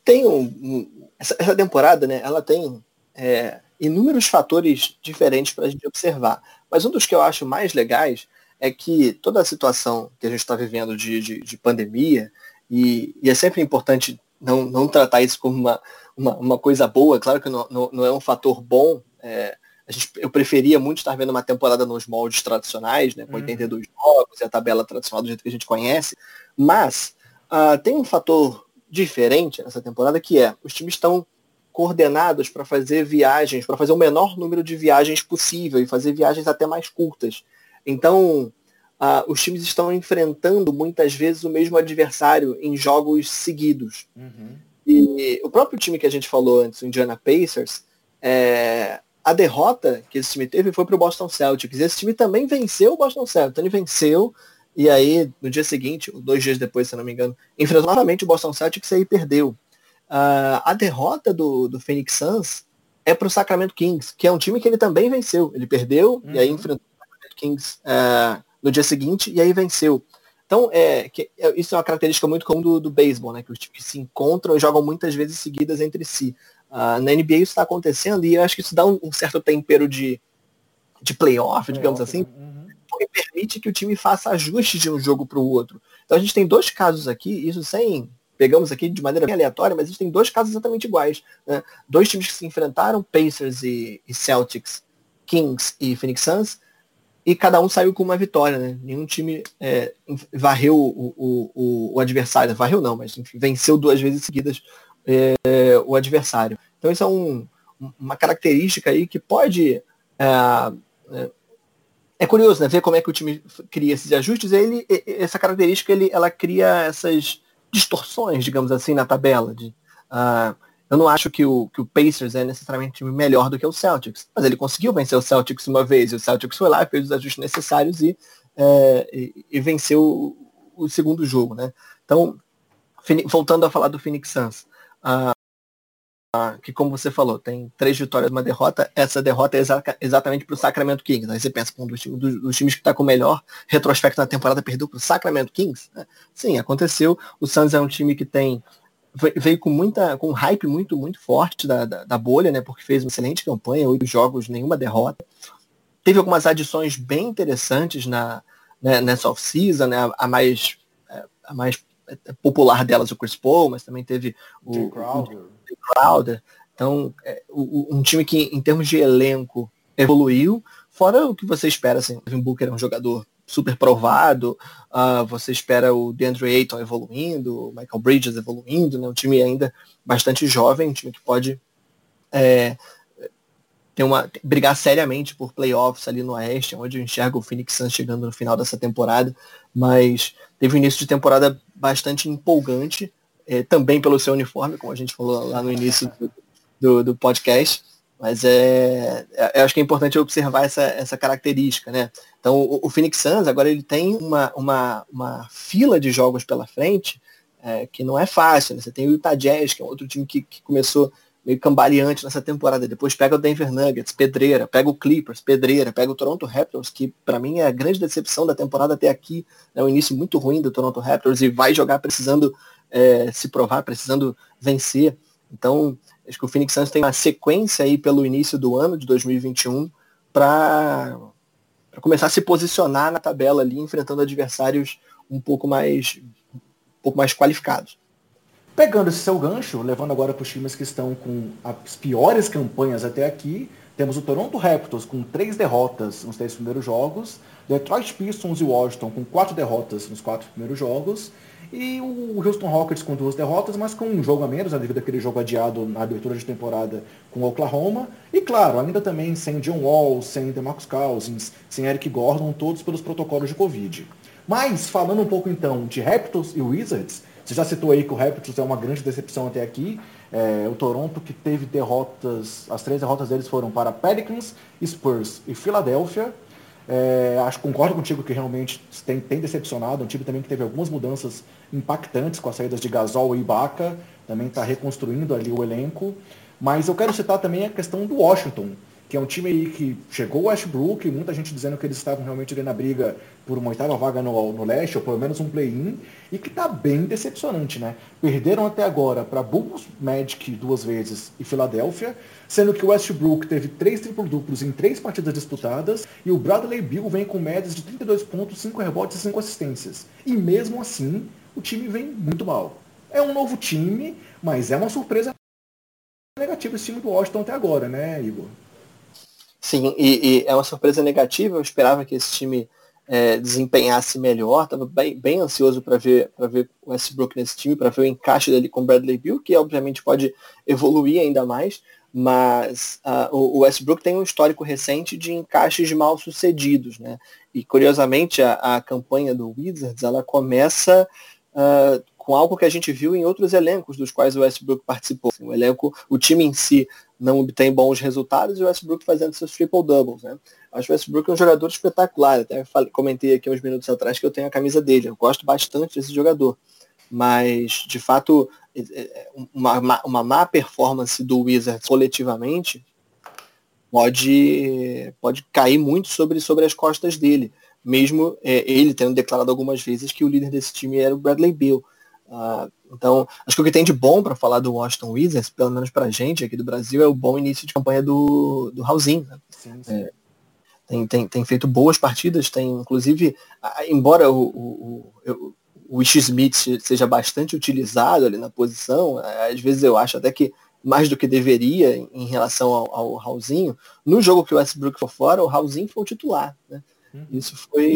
Tem um, essa, essa, temporada, né, ela tem é, inúmeros fatores diferentes para a gente observar. Mas um dos que eu acho mais legais é que toda a situação que a gente está vivendo de, de, de pandemia, e, e, é sempre importante não, não tratar isso como uma, uma, uma coisa boa, claro que não, não, não é um fator bom. É, a gente, eu preferia muito estar vendo uma temporada nos moldes tradicionais, né, com 82 uhum. jogos e a tabela tradicional do jeito que a gente conhece, mas uh, tem um fator diferente nessa temporada que é, os times estão coordenados para fazer viagens, para fazer o menor número de viagens possível e fazer viagens até mais curtas. Então, uh, os times estão enfrentando muitas vezes o mesmo adversário em jogos seguidos. Uhum. E o próprio time que a gente falou antes, o Indiana Pacers, é, a derrota que esse time teve foi para o Boston Celtics. Esse time também venceu o Boston Celtics. Então ele venceu e aí, no dia seguinte, dois dias depois, se não me engano, enfrentou novamente o Boston Celtics e aí perdeu. Uh, a derrota do, do Phoenix Suns é para o Sacramento Kings, que é um time que ele também venceu. Ele perdeu uhum. e aí uhum. enfrentou o Sacramento Kings uh, no dia seguinte e aí venceu. Então, é, que, é, isso é uma característica muito comum do, do beisebol, né? Que os times se encontram e jogam muitas vezes seguidas entre si. Uh, na NBA isso está acontecendo e eu acho que isso dá um, um certo tempero de, de playoff, digamos assim, uhum. porque permite que o time faça ajustes de um jogo para o outro. Então a gente tem dois casos aqui, isso sem pegamos aqui de maneira bem aleatória, mas existem dois casos exatamente iguais. Né? Dois times que se enfrentaram, Pacers e, e, Celtics, Kings e Phoenix Suns, e cada um saiu com uma vitória. Né? Nenhum time é, varreu o, o, o, adversário, varreu não, mas enfim, venceu duas vezes seguidas é, o adversário. Então isso é um, uma característica aí que pode... É, é, é curioso, né? Ver como é que o time cria esses ajustes. Ele, essa característica, ele, ela cria essas distorções, digamos assim, na tabela. De, uh, eu não acho que o, que o Pacers é necessariamente melhor do que o Celtics, mas ele conseguiu vencer o Celtics uma vez, e o Celtics foi lá, fez os ajustes necessários e, é, e, e, venceu o, o, segundo jogo. Né? Então, voltando a falar do Phoenix Suns, uh, que como você falou, tem três vitórias uma derrota, essa derrota é exa exatamente para o Sacramento Kings. Aí você pensa, um dos, dos, dos times que está com o melhor retrospecto na temporada perdeu para o Sacramento Kings? Né? Sim, aconteceu. O Suns é um time que tem veio com muita com um hype muito muito forte da, da, da, bolha, né? Porque fez uma excelente campanha, oito jogos, nenhuma derrota. Teve algumas adições bem interessantes na né, nessa off-season, né? A, a mais a mais popular delas o Chris Paul, mas também teve o, Crowder. O Crowder. Então, é, um time que, em termos de elenco, evoluiu, fora o que você espera, assim, o Devin Booker é um jogador super provado, uh, você espera o DeAndre Ayton evoluindo, o Michael Bridges evoluindo, né? um time ainda bastante jovem, um time que pode é, ter uma, brigar seriamente por playoffs ali no Oeste, onde eu enxergo o Phoenix Suns chegando no final dessa temporada, mas teve um início de temporada bastante empolgante, é, também pelo seu uniforme, como a gente falou lá no início do, do, do podcast. Mas é, é, acho que é importante observar essa, essa característica, né? Então o, o Phoenix Suns agora ele tem uma, uma, uma fila de jogos pela frente é, que não é fácil. Né? Você tem o Utah Jazz, que é outro time que, que começou meio cambaleante nessa temporada. Depois pega o Denver Nuggets, pedreira, pega o Clippers, pedreira, pega o Toronto Raptors, que para mim é a grande decepção da temporada até aqui, é né? um início muito ruim do Toronto Raptors e vai jogar precisando é, se provar, precisando vencer. Então, acho que o Phoenix Suns tem uma sequência aí pelo início do ano de 2021 para começar a se posicionar na tabela ali, enfrentando adversários um pouco mais um pouco mais qualificados. Pegando esse seu gancho, levando agora para os times que estão com as piores campanhas até aqui, temos o Toronto Raptors com três derrotas nos três primeiros jogos, Detroit Pistons e Washington com quatro derrotas nos quatro primeiros jogos, e o Houston Rockets com duas derrotas, mas com um jogo a menos, né, devido àquele jogo adiado na abertura de temporada com o Oklahoma. E claro, ainda também sem John Wall, sem DeMarcus Cousins, sem Eric Gordon, todos pelos protocolos de Covid. Mas, falando um pouco então de Raptors e Wizards, você já citou aí que o Raptors é uma grande decepção até aqui. É, o Toronto que teve derrotas, as três derrotas deles foram para Pelicans, Spurs e Philadelphia. É, acho concordo contigo que realmente tem, tem decepcionado. Um time também que teve algumas mudanças impactantes com as saídas de Gasol e Ibaka. Também está reconstruindo ali o elenco. Mas eu quero citar também a questão do Washington, que é um time aí que chegou o Westbrook, muita gente dizendo que eles estavam realmente ali na briga por uma oitava vaga no, no leste, ou pelo menos um play-in, e que está bem decepcionante, né? Perderam até agora para Bulls, Magic duas vezes e Filadélfia, sendo que o Westbrook teve três triplo-duplos em três partidas disputadas, e o Bradley Bill vem com médias de 32 pontos, 5 rebotes e 5 assistências. E mesmo assim, o time vem muito mal. É um novo time, mas é uma surpresa negativa esse time do Washington até agora, né, Igor? Sim, e, e, é uma surpresa negativa. Eu esperava que esse time é, desempenhasse melhor. Estava bem, bem ansioso para ver para ver o Westbrook nesse time, para ver o encaixe dele com o Bradley Bill, que obviamente pode evoluir ainda mais. Mas uh, o Westbrook tem um histórico recente de encaixes mal sucedidos, né? E curiosamente a, a campanha do Wizards ela começa uh, com algo que a gente viu em outros elencos dos quais o Westbrook participou. O elenco, o time em si não obtém bons resultados e o Westbrook fazendo seus triple doubles, né? Acho que o Westbrook é um jogador espetacular. Até falei, comentei aqui uns minutos atrás que eu tenho a camisa dele. Eu gosto bastante desse jogador. Mas, de fato, é, é, uma, uma má performance do Wizards coletivamente pode, pode cair muito sobre, sobre as costas dele. Mesmo é, ele tendo declarado algumas vezes que o líder desse time era o Bradley Bill. Uh, então, acho que o que tem de bom para falar do Washington Wizards, pelo menos para a gente aqui do Brasil, é o bom início de campanha do, do Raulzinho. Né? Sim, sim. É, tem, tem, tem feito boas partidas, tem inclusive, embora o, o, o, o Ish Smith seja bastante utilizado ali na posição, às vezes eu acho até que mais do que deveria em relação ao, ao Raulzinho, no jogo que o Westbrook foi fora, o Raulzinho foi o titular. Né? Uhum. Isso foi,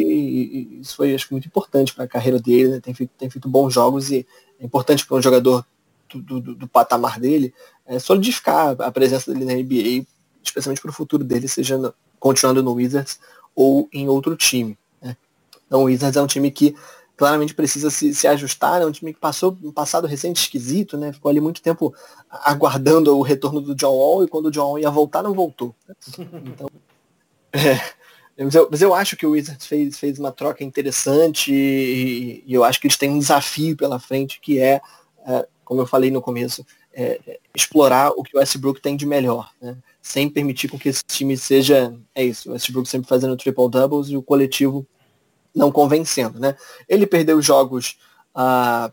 isso foi acho muito importante para a carreira dele, né? tem, feito, tem feito bons jogos e é importante para um jogador do, do, do, patamar dele é, solidificar a presença dele na NBA, especialmente para o futuro dele, seja no, continuando no Wizards ou em outro time. Né? Então o Wizards é um time que claramente precisa se, se ajustar, é um time que passou um passado recente esquisito, né? Ficou ali muito tempo aguardando o retorno do John Wall e quando o John Wall ia voltar, não voltou. Né? Então, é, mas eu, mas eu acho que o Wizards fez, fez uma troca interessante e, e, eu acho que eles têm um desafio pela frente que é, é como eu falei no começo, é, explorar o que o Westbrook tem de melhor, né? sem permitir com que esse time seja, é isso, o Westbrook sempre fazendo triple doubles e o coletivo não convencendo, né? Ele perdeu jogos, ah,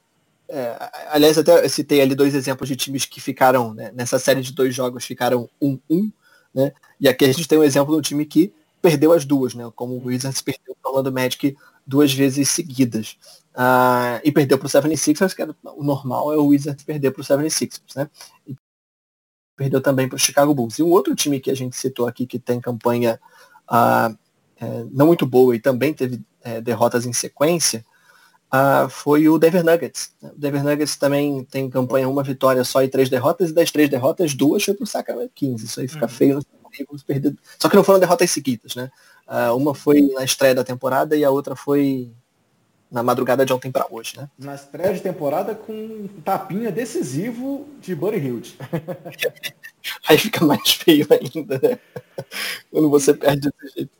é, aliás, até citei ali dois exemplos de times que ficaram, né, nessa série de dois jogos, ficaram 1-1, né? E aqui a gente tem um exemplo de um time que perdeu as duas, né? Como o Wizards perdeu o Orlando Magic duas vezes seguidas. Uh, e perdeu para o 76ers, que era, o normal é o Wizards perder para o 76ers, né? E perdeu também para o Chicago Bulls. E um outro time que a gente citou aqui que tem campanha uh, é, não muito boa e também teve é, derrotas em sequência, uh, foi o Denver Nuggets. O Denver Nuggets também tem campanha uma vitória só e três derrotas, e das três derrotas, duas foi pro Sacramento 15. Isso aí fica uhum. feio no Só que não foram derrotas seguidas, né? Uh, uma foi na estreia da temporada e a outra foi na madrugada de ontem para hoje, né? Na estreia de temporada com um tapinha decisivo de Buddy Hilt. aí fica mais feio ainda, né? Quando você perde desse jeito.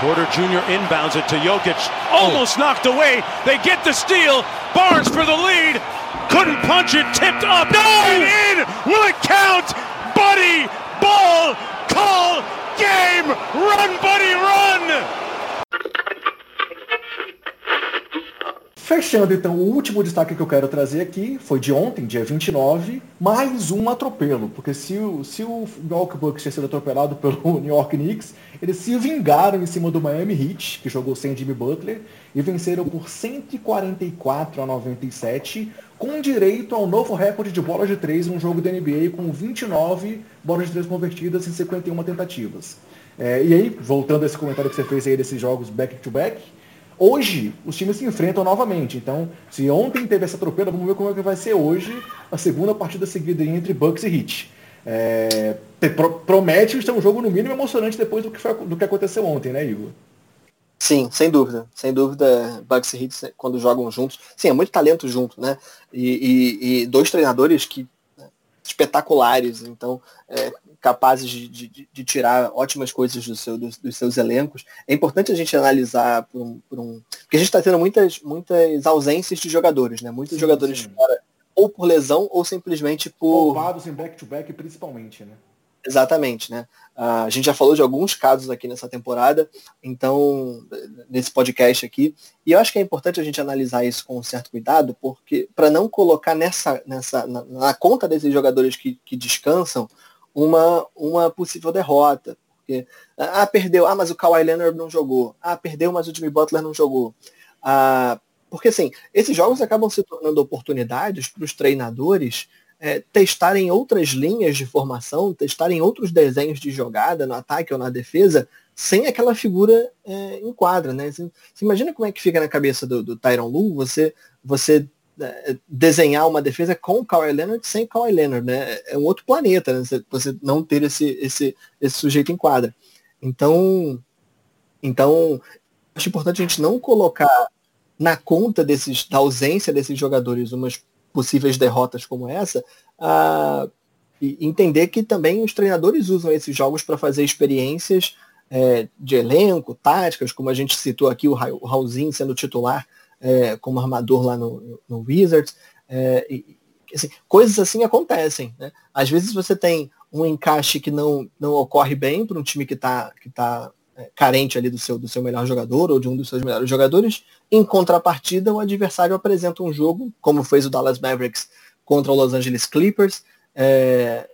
Porter Jr. inbounds it to Jokic. Almost knocked away. They get the steal. Barnes for the lead. Couldn't punch it. Tipped up. No! And in. Will it count? Buddy Ball. Call. Game. Run, Buddy, run. Fechando então, o último destaque que eu quero trazer aqui foi de ontem, dia 29, mais um atropelo, porque se o, se o Milwaukee Bucks tinha sido atropelado pelo New York Knicks, eles se vingaram em cima do Miami Heat, que jogou sem Jimmy Butler, e venceram por 144 a 97, com direito ao novo recorde de bolas de três num jogo da NBA com 29 bolas de três convertidas em 51 tentativas. É, e aí, voltando a esse comentário que você fez aí desses jogos back-to-back, back to back Hoje, os times se enfrentam novamente. Então, se ontem teve essa tropeira, vamos ver como é que vai ser hoje a segunda partida seguida entre Bucks e Heat. É, promete ser um jogo, no mínimo, emocionante depois do que, foi, do que aconteceu ontem, né, Igor? Sim, sem dúvida. Sem dúvida, Bucks e Heat, quando jogam juntos. Sim, é muito talento junto, né? E, e, e dois treinadores que né, espetaculares. Então, é, capazes de, de, de, tirar ótimas coisas do seu, dos, dos, seus elencos. É importante a gente analisar por um. Por um porque a gente está tendo muitas, muitas ausências de jogadores, né? Muitos sim, jogadores sim. fora, ou por lesão, ou simplesmente por. Poupados em back-to-back, -back, principalmente, né? Exatamente, né? Uh, a gente já falou de alguns casos aqui nessa temporada, então, nesse podcast aqui, e eu acho que é importante a gente analisar isso com um certo cuidado, porque para não colocar nessa, nessa na, na, conta desses jogadores que, que descansam uma, uma possível derrota. Porque, ah, perdeu, ah, mas o Kawhi Leonard não jogou. Ah, perdeu, mas o Jimmy Butler não jogou. Ah, porque assim, esses jogos acabam se tornando oportunidades para os treinadores é, testarem outras linhas de formação, testarem outros desenhos de jogada no ataque ou na defesa, sem aquela figura é, em quadra, né? Você, você, imagina como é que fica na cabeça do, do Tyron Lu você, você é, desenhar uma defesa com o Kawhi Leonard sem Kawhi Leonard, né? É um outro planeta, né? Você não ter esse, esse, esse sujeito em quadra. Então, então, acho importante a gente não colocar na conta desses, da ausência desses jogadores umas possíveis derrotas como essa, a, e entender que também os treinadores usam esses jogos para fazer experiências é, de elenco, táticas, como a gente citou aqui, o, Ra o Raulzinho sendo titular é, como armador lá no, no Wizards. É, e, assim, coisas assim acontecem. Né? Às vezes você tem um encaixe que não, não ocorre bem para um time que está que tá, carente ali do seu, do seu melhor jogador ou de um dos seus melhores jogadores. Em contrapartida, o adversário apresenta um jogo, como fez o Dallas Mavericks contra o Los Angeles Clippers, é,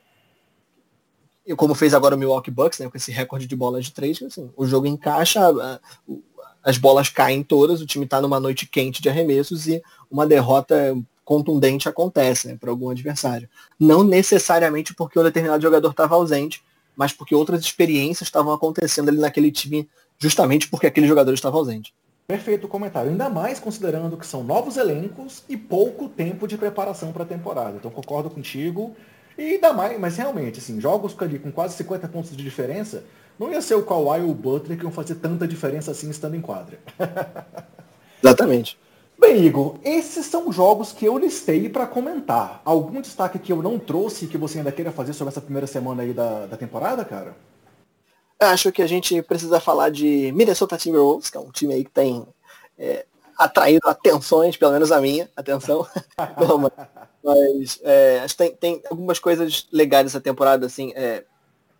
como fez agora o Milwaukee Bucks, né, com esse recorde de bolas de três, assim, o jogo encaixa, as bolas caem todas, o time está numa noite quente de arremessos e uma derrota contundente acontece né, para algum adversário. Não necessariamente porque o determinado jogador estava ausente, mas porque outras experiências estavam acontecendo ali naquele time, justamente porque aquele jogador estava ausente. Perfeito comentário. Ainda mais considerando que são novos elencos e pouco tempo de preparação para a temporada. Então concordo contigo. E ainda mais, mas realmente, assim, jogos ali com quase 50 pontos de diferença, não ia ser o Kawhi ou o Butler que iam fazer tanta diferença assim estando em quadra. Exatamente. Bem, Igor, esses são jogos que eu listei para comentar. Algum destaque que eu não trouxe que você ainda queira fazer sobre essa primeira semana aí da, da temporada, cara? Acho que a gente precisa falar de Minnesota Timberwolves, que é um time aí que tem é, atraído atenções, pelo menos a minha atenção. Não, mas, mas é, acho que tem, tem algumas coisas legais essa temporada, assim. É,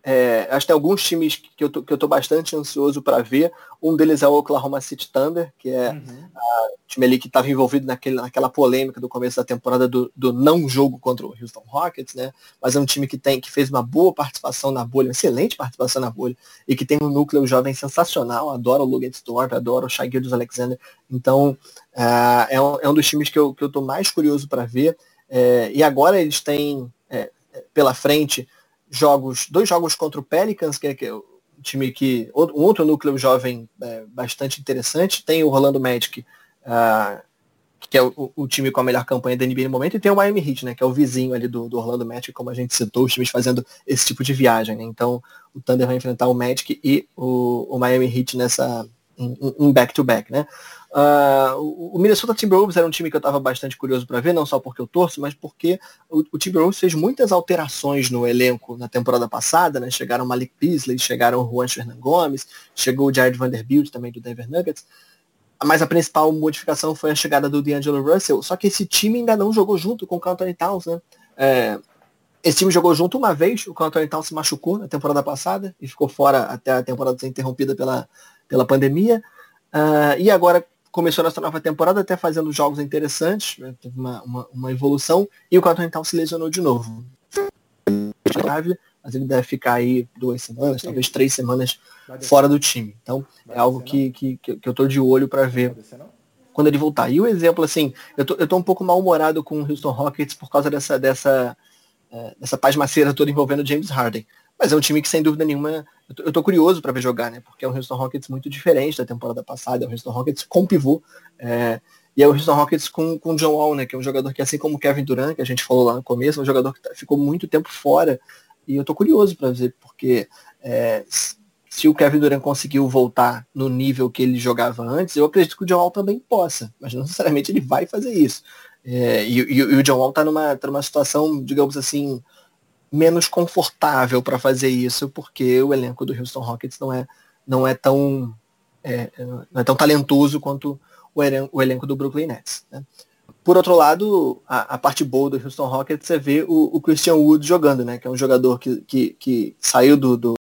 é, acho que tem alguns times que eu tô, que eu tô bastante ansioso para ver. Um deles é o Oklahoma City Thunder, que é uhum. a, o time ali que estava envolvido naquele, naquela polêmica do começo da temporada do, do, não jogo contra o Houston Rockets, né? Mas é um time que tem que fez uma boa participação na bolha, excelente participação na bolha, e que tem um núcleo jovem sensacional. Adoro o Logan Storm, adoro o Shai Gildas Alexander. Então uh, é, um, é um dos times que eu, que eu tô mais curioso para ver. É, e agora eles têm é, pela frente jogos, dois jogos contra o Pelicans, que é, que é um time que. Um outro núcleo jovem é, bastante interessante. Tem o Orlando Magic, uh, que é o, o, time com a melhor campanha da NBA no momento, e tem o Miami Heat, né? Que é o vizinho ali do, do Orlando Magic, como a gente citou, os times fazendo esse tipo de viagem, né? Então o Thunder vai enfrentar o Magic e o, o Miami Heat nessa. Em back-to-back, -back, né? Uh, o Minnesota Timberwolves era um time que eu estava bastante curioso para ver, não só porque eu torço, mas porque o, o, Timberwolves fez muitas alterações no elenco na temporada passada, né? Chegaram Malik Beasley, chegaram Juan Hernan Gomes, chegou o Jared Vanderbilt também do Denver Nuggets. Mas a principal modificação foi a chegada do D'Angelo Russell, só que esse time ainda não jogou junto com o Anthony Towns, né? É, esse time jogou junto uma vez, o Anthony Towns se machucou na temporada passada e ficou fora até a temporada ser interrompida pela, pela pandemia. Uh, e agora começou nessa nova temporada até fazendo jogos interessantes, né? teve uma, uma, uma, evolução, e o Carlton Rental se lesionou de novo. Grave, mas ele deve ficar aí duas semanas, talvez três semanas fora do time. Então é algo que, que, que, eu tô de olho para ver quando ele voltar. E o exemplo, assim, eu tô, eu tô um pouco mal-humorado com o Houston Rockets por causa dessa, dessa, é, dessa pasmaceira toda envolvendo James Harden. Mas é um time que, sem dúvida nenhuma, eu tô, eu tô curioso para ver jogar, né? Porque é um Houston Rockets muito diferente da temporada passada. É um Houston Rockets com pivô. É, e é o Houston Rockets com, com o John Wall, né? Que é um jogador que, assim como o Kevin Durant, que a gente falou lá no começo, é um jogador que tá, ficou muito tempo fora. E eu tô curioso para ver, porque é, se o Kevin Durant conseguiu voltar no nível que ele jogava antes, eu acredito que o John Wall também possa. Mas não necessariamente ele vai fazer isso. É, e, e, e, o John Wall tá numa, tá numa situação, digamos assim, menos confortável para fazer isso, porque o elenco do Houston Rockets não é, não é tão é, não é tão talentoso quanto o elenco, o elenco do Brooklyn Nets. Né? Por outro lado, a, a, parte boa do Houston Rockets é ver o, o, Christian Wood jogando, né? Que é um jogador que, que, que saiu do, do,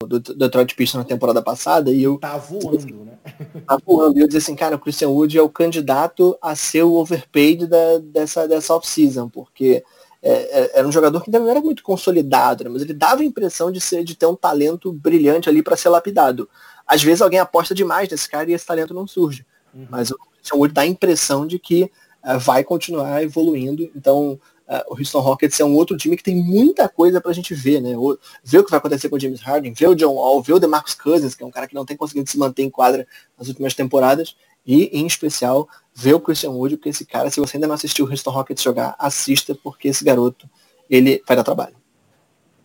do Detroit Pistons na temporada passada e eu tá voando, né? Tá voando. E eu disse assim, cara, o Christian Wood é o candidato a ser o overpaid da, dessa dessa off-season, porque é, é, era um jogador que ainda não era muito consolidado, né? mas ele dava a impressão de ser de ter um talento brilhante ali para ser lapidado. Às vezes alguém aposta demais nesse cara e esse talento não surge. Uhum. Mas o Christian Wood dá a impressão de que uh, vai continuar evoluindo. Então, uh, o Houston Rockets é um outro time que tem muita coisa para a gente ver, né? O, ver o que vai acontecer com o James Harden, ver o John Wall, ver o DeMarcus Cousins, que é um cara que não tem conseguido se manter em quadra nas últimas temporadas, e, em especial, ver o Christian Wood, porque esse cara, se você ainda não assistiu o Houston Rockets jogar, assista, porque esse garoto, ele vai dar trabalho.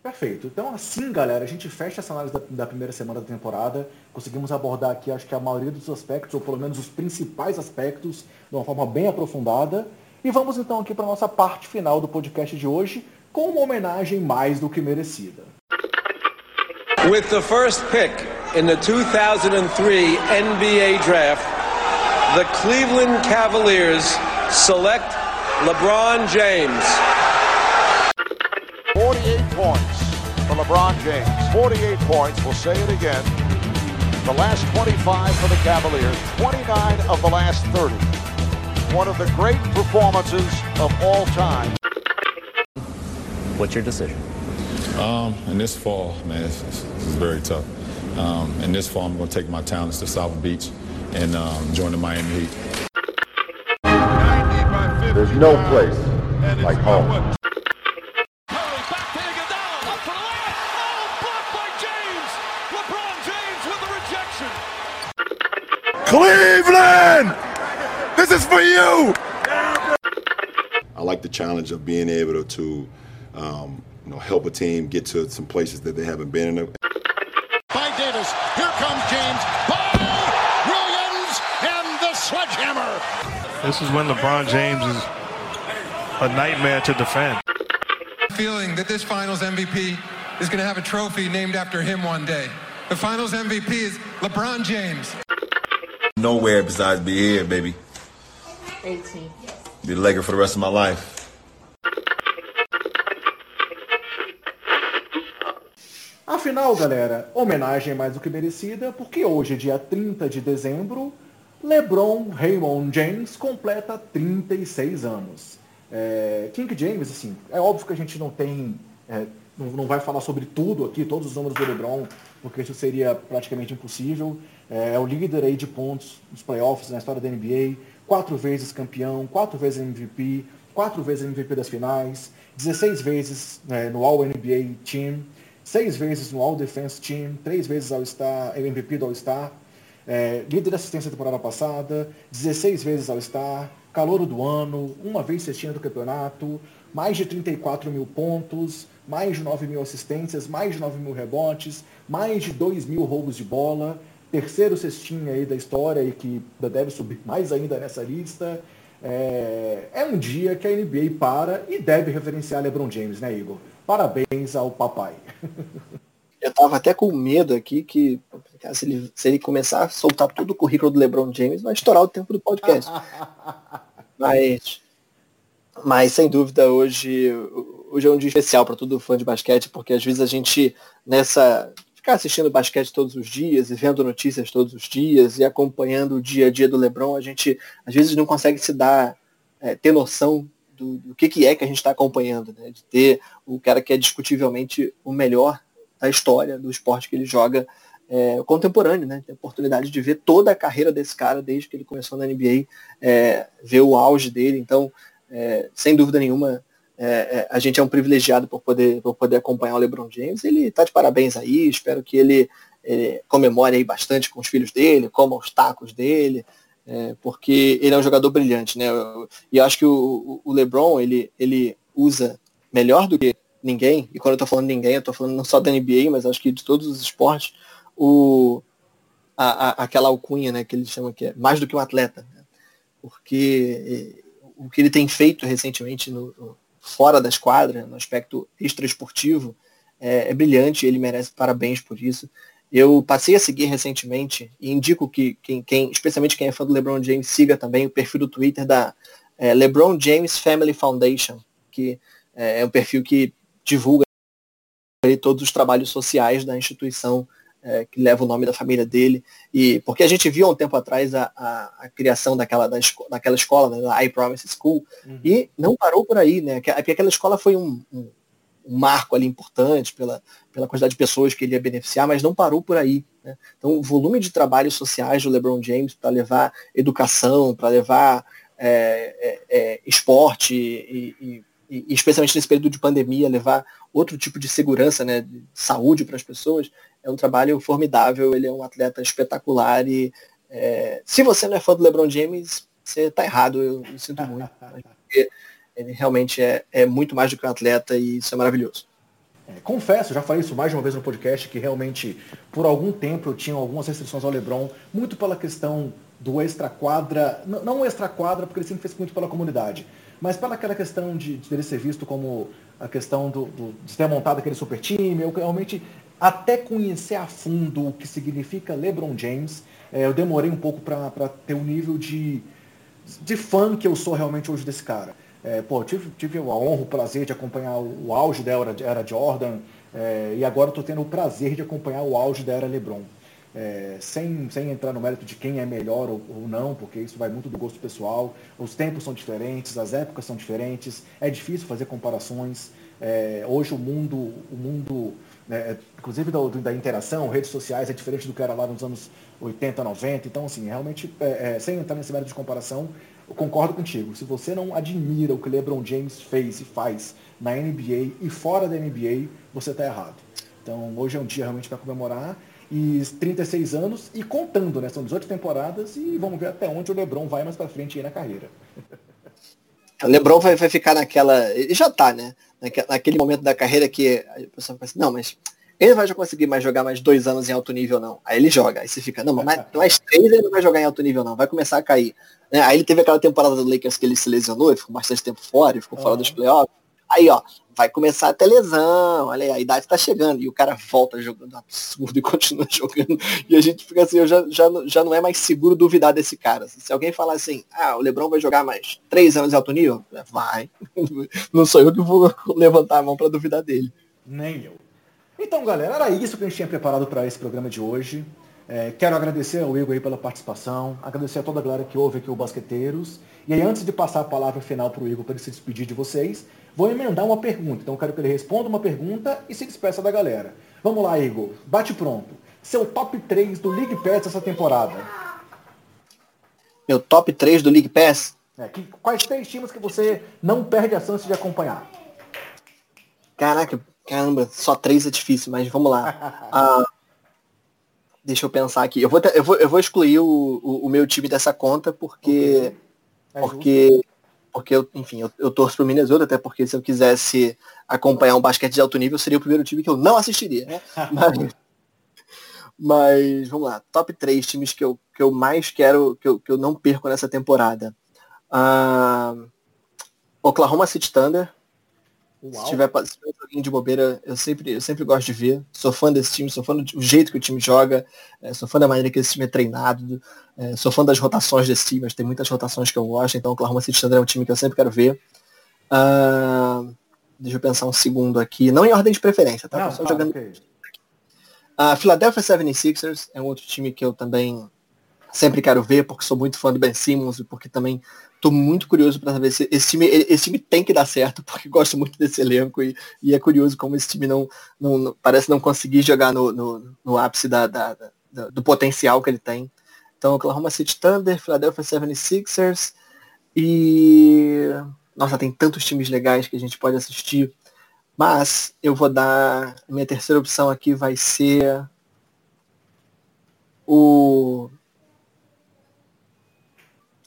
Perfeito. Então, assim, galera, a gente fecha essa análise da, da, primeira semana da temporada. Conseguimos abordar aqui, acho que a maioria dos aspectos, ou pelo menos os principais aspectos, de uma forma bem aprofundada. E vamos então aqui para a nossa parte final do podcast de hoje, com uma homenagem mais do que merecida. With the first pick in the 2003 NBA Draft, the Cleveland Cavaliers select LeBron James. 48 points for LeBron James. 48 points, we'll say it again. The last 25 for the Cavaliers, 29 of the last 30. One of the great performances of all time. What's your decision? Um, in this fall, man, it's, it's, it's very tough. Um, in this fall, I'm going to take my talents to South Beach and um, join the Miami Heat. There's no place like home. Cleveland! This is for you! I like the challenge of being able to, um, you know, help a team get to some places that they haven't been in. By Davis, here comes James. This is when LeBron James is a nightmare to defend. Feeling that this finals MVP is going to have a trophy named after him one day. The finals MVP is LeBron James. Nowhere besides be here, baby. 18. Be a Laker for the rest of my life. Afinal, galera, homenagem mais do que merecida, porque hoje, dia 30 de dezembro, LeBron Raymond James completa 36 anos. É, King James, assim, é óbvio que a gente não tem, é, não, não, vai falar sobre tudo aqui, todos os números do LeBron, porque isso seria praticamente impossível. É, é o líder aí de pontos nos playoffs na história da NBA, quatro vezes campeão, quatro vezes MVP, quatro vezes MVP das finais, 16 vezes é, no All-NBA Team, seis vezes no All-Defense Team, três vezes All-Star, MVP do All-Star, é, líder de assistência da temporada passada, 16 vezes All-Star, calouro do ano, uma vez cestinha do campeonato, mais de 34 mil pontos, mais de 9 mil assistências, mais de 9 mil rebotes, mais de 2 mil roubos de bola, terceiro cestinha aí da história e que deve subir mais ainda nessa lista. É, é um dia que a NBA para e deve referenciar LeBron James, né, Igor? Parabéns ao papai. Eu tava até com medo aqui que se ele, se ele começar a soltar todo o currículo do LeBron James, vai estourar o tempo do podcast. mas, mas sem dúvida hoje, hoje é um dia especial para todo fã de basquete, porque às vezes a gente nessa ficar assistindo basquete todos os dias e vendo notícias todos os dias e acompanhando o dia a dia do LeBron, a gente às vezes não consegue se dar é, ter noção do, do que, que é que a gente está acompanhando, né? de ter o cara que é discutivelmente o melhor da história do esporte que ele joga é, contemporâneo, né? A oportunidade de ver toda a carreira desse cara desde que ele começou na NBA, é, ver o auge dele. Então, é, sem dúvida nenhuma, é, é, a gente é um privilegiado por poder, por poder acompanhar o LeBron James. Ele está de parabéns aí, espero que ele, ele, comemore aí bastante com os filhos dele, coma os tacos dele, é, porque ele é um jogador brilhante, né? E acho que o, o LeBron, ele, ele usa melhor do que ninguém, e quando eu estou falando ninguém, eu estou falando não só da NBA, mas acho que de todos os esportes, o, a, a, aquela alcunha né, que ele chama que é mais do que um atleta. Né? Porque o que ele tem feito recentemente no, no, fora das quadras, no aspecto extraesportivo, é, é brilhante, ele merece parabéns por isso. Eu passei a seguir recentemente e indico que quem, quem, especialmente quem é fã do LeBron James, siga também o perfil do Twitter da é, LeBron James Family Foundation, que é, é um perfil que divulga todos os trabalhos sociais da instituição é, que leva o nome da família dele. E porque a gente viu há um tempo atrás a, a, a criação daquela, da esco, daquela escola, né, da I Promise School, uhum. e não parou por aí, né? Porque aquela escola foi um, um, um, marco ali importante pela, pela quantidade de pessoas que ele ia beneficiar, mas não parou por aí. Né? Então o volume de trabalhos sociais do LeBron James para levar educação, para levar é, é, é esporte e, e e, especialmente nesse período de pandemia, levar outro tipo de segurança, né, de saúde para as pessoas, é um trabalho formidável, ele é um atleta espetacular e é, se você não é fã do LeBron James, você está errado, eu, eu, sinto muito. Porque ele realmente é, é muito mais do que um atleta e isso é maravilhoso. É, confesso, já falei isso mais de uma vez no podcast, que realmente por algum tempo eu tinha algumas restrições ao LeBron, muito pela questão do extra-quadra, não extra-quadra, porque ele sempre fez muito pela comunidade, mas pela aquela questão de, de ele ser visto como a questão do, do, de ter montado aquele super time, eu realmente, até conhecer a fundo o que significa LeBron James, é, eu demorei um pouco para ter o um nível de, de fã que eu sou realmente hoje desse cara. É, pô, tive, tive a honra, o prazer de acompanhar o, o auge da era, era Jordan, é, e agora estou tendo o prazer de acompanhar o auge da era LeBron é, sem, sem entrar no mérito de quem é melhor ou, ou, não, porque isso vai muito do gosto pessoal. Os tempos são diferentes, as épocas são diferentes, é difícil fazer comparações. É, hoje o mundo, o mundo né, inclusive da, da, interação, redes sociais, é diferente do que era lá nos anos 80, 90. Então, assim, realmente, é, é, sem entrar nesse mérito de comparação, concordo contigo. Se você não admira o que LeBron James fez e faz na NBA e fora da NBA, você está errado. Então, hoje é um dia realmente para comemorar e 36 anos e contando, né? São 18 temporadas e vamos ver até onde o LeBron vai mais para frente aí na carreira. O LeBron vai, vai ficar naquela. Ele já tá, né? Naquele momento da carreira que a pessoa pensa, não, mas ele vai conseguir mais jogar mais dois anos em alto nível, não. Aí ele joga. Aí você fica, não, mas mais três ele não vai jogar em alto nível, não. Vai começar a cair. Né? Aí ele teve aquela temporada do Lakers que ele se lesionou, ele ficou bastante tempo fora, ele ficou uhum. fora dos playoffs. Aí, ó, vai começar a ter lesão, olha aí, a idade tá chegando. E o cara volta jogando absurdo e continua jogando. E a gente fica assim, eu já, já, já não é mais seguro duvidar desse cara. Se alguém falar assim, ah, o Lebron vai jogar mais três anos de alto nível, vai. Não sou eu que vou levantar a mão para duvidar dele. Nem eu. Então, galera, era isso que a gente tinha preparado para esse programa de hoje. É, quero agradecer ao Igor aí pela participação, agradecer a toda a galera que ouve aqui o Basqueteiros. E aí, antes de passar a palavra final para o Igor para ele se despedir de vocês, vou emendar uma pergunta. Então, quero que ele responda uma pergunta e se despeça da galera. Vamos lá, Igor. Bate pronto. Seu top 3 do League Pass essa temporada. Meu top 3 do League Pass? É, que, quais três times que você não perde a chance de acompanhar? Caraca, caramba, só três é difícil, mas vamos lá. ah, deixa eu pensar aqui. Eu vou, eu vou, eu vou excluir o, o, o meu time dessa conta porque. É porque. Porque eu, enfim, eu, eu torço pro Minnesota, até porque se eu quisesse acompanhar um basquete de alto nível, seria o primeiro time que eu não assistiria. Né? mas, mas, vamos lá, top 3 times que eu, que eu mais quero, que eu, que eu não perco nessa temporada. Uh, Oklahoma City Thunder, Uau. Se tiver, se tiver joguinho de bobeira, eu sempre, eu sempre gosto de ver. Sou fã desse time, sou fã do jeito que o time joga, é, sou fã da maneira que esse time é treinado, é, sou fã das rotações desse time, mas tem muitas rotações que eu gosto, então o Oklahoma City Thunder é um time que eu sempre quero ver. Uh, deixa eu pensar um segundo aqui, não em ordem de preferência, tá? Não, só jogando. Okay. Uh, Philadelphia 76ers é um outro time que eu também sempre quero ver, porque sou muito fã do Ben Simmons e porque também Tô muito curioso para saber se esse time, esse time tem que dar certo, porque gosto muito desse elenco e, e é curioso como esse time não, não, não parece não conseguir jogar no, no, no ápice da, da, da, do potencial que ele tem. Então, Oklahoma City Thunder, Philadelphia 76ers e... Nossa, tem tantos times legais que a gente pode assistir. Mas eu vou dar... Minha terceira opção aqui vai ser o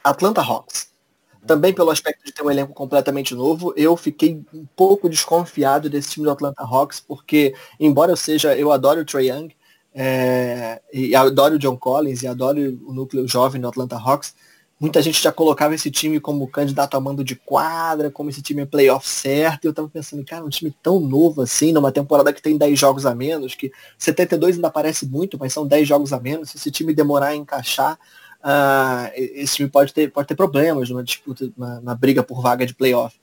Atlanta Hawks também pelo aspecto de ter um elenco completamente novo, eu fiquei um pouco desconfiado desse time do Atlanta Hawks, porque embora eu seja, eu adoro o Trae Young, é, e adoro o John Collins, e adoro o núcleo jovem do Atlanta Hawks, muita gente já colocava esse time como candidato a mando de quadra, como esse time é playoff certo, e eu tava pensando, cara, um time tão novo assim, numa temporada que tem 10 jogos a menos, que 72 ainda parece muito, mas são 10 jogos a menos, se esse time demorar a encaixar, uh, esse time pode ter, pode ter problemas numa disputa, na, na briga por vaga de playoff.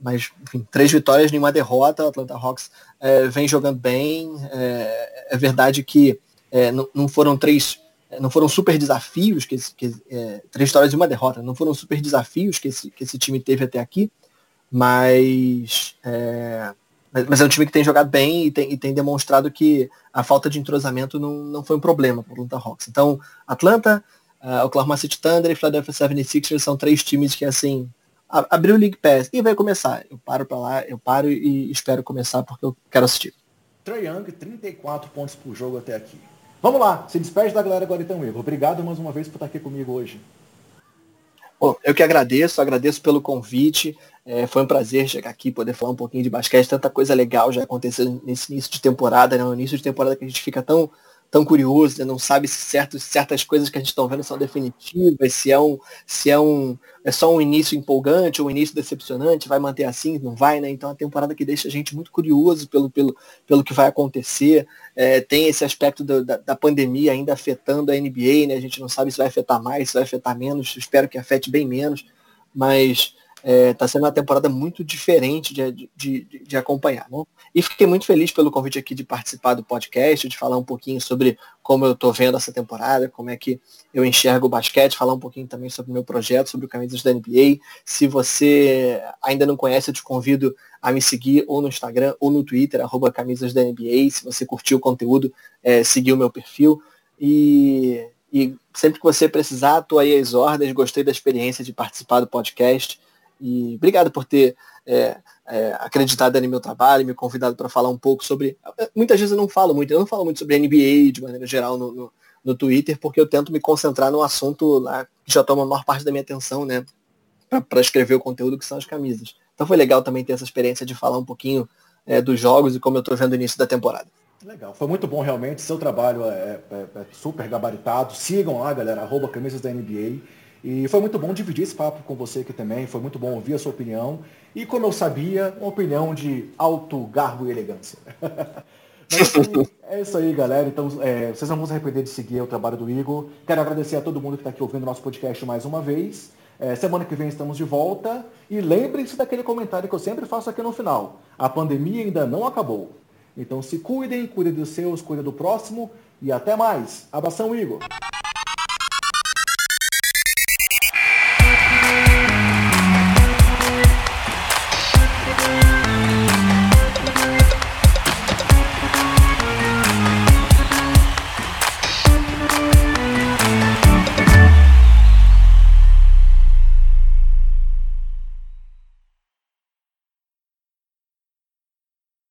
Mas, enfim, três vitórias, nenhuma derrota. O Atlanta Hawks é, vem jogando bem. É, é verdade que é, não, não, foram três, não foram super desafios, que, que é, três vitórias e uma derrota, não foram super desafios que esse, que esse time teve até aqui, mas, é, mas é um time que tem jogado bem e tem, e tem demonstrado que a falta de entrosamento não, não foi um problema para o Atlanta Hawks. Então, Atlanta, Uh, Oklahoma City Thunder e Philadelphia 76ers são três times que, assim, abriu o League Pass e vai começar. Eu paro para lá, eu paro e espero começar porque eu quero assistir. Trae Young, 34 pontos por jogo até aqui. Vamos lá, se despede da galera agora então, Igor. Obrigado mais uma vez por estar aqui comigo hoje. Bom, eu que agradeço, agradeço pelo convite. É, foi um prazer chegar aqui, poder falar um pouquinho de basquete. Tanta coisa legal já aconteceu nesse início de temporada, né? No início de temporada que a gente fica tão tão curioso, né? não sabe se certos, certas coisas que a gente está vendo são definitivas, se é um, se é um, é só um início empolgante ou um início decepcionante, vai manter assim, não vai, né? Então é a temporada que deixa a gente muito curioso pelo, pelo, pelo que vai acontecer. É, tem esse aspecto do, da, da, pandemia ainda afetando a NBA, né? A gente não sabe se vai afetar mais, se vai afetar menos, espero que afete bem menos, mas Está é, sendo uma temporada muito diferente de, de, de, de, acompanhar. Né? E fiquei muito feliz pelo convite aqui de participar do podcast, de falar um pouquinho sobre como eu estou vendo essa temporada, como é que eu enxergo o basquete, falar um pouquinho também sobre o meu projeto, sobre o Camisas da NBA. Se você ainda não conhece, eu te convido a me seguir ou no Instagram ou no Twitter, arroba Camisas da NBA. Se você curtiu o conteúdo, é, seguir o meu perfil. E, e sempre que você precisar, estou aí às ordens, gostei da experiência de participar do podcast. E obrigado por ter é, é, acreditado no meu trabalho, me convidado para falar um pouco sobre. Muitas vezes eu não falo muito, eu não falo muito sobre NBA de maneira geral no, no, no Twitter, porque eu tento me concentrar no assunto lá que já toma a maior parte da minha atenção, né? Para escrever o conteúdo que são as camisas. Então foi legal também ter essa experiência de falar um pouquinho é, dos jogos e como eu estou vendo o início da temporada. Legal, foi muito bom realmente. Seu trabalho é, é, é super gabaritado. Sigam lá, galera, arroba camisas da NBA. E foi muito bom dividir esse papo com você aqui também, foi muito bom ouvir a sua opinião. E como eu sabia, uma opinião de alto garbo e elegância. É isso aí, galera. Então, é, vocês não vão se arrepender de seguir o trabalho do Igor. Quero agradecer a todo mundo que está aqui ouvindo nosso podcast mais uma vez. É, semana que vem estamos de volta. E lembrem-se daquele comentário que eu sempre faço aqui no final. A pandemia ainda não acabou. Então se cuidem, cuidem dos seus, cuidem do próximo. E até mais. Abração, Igor.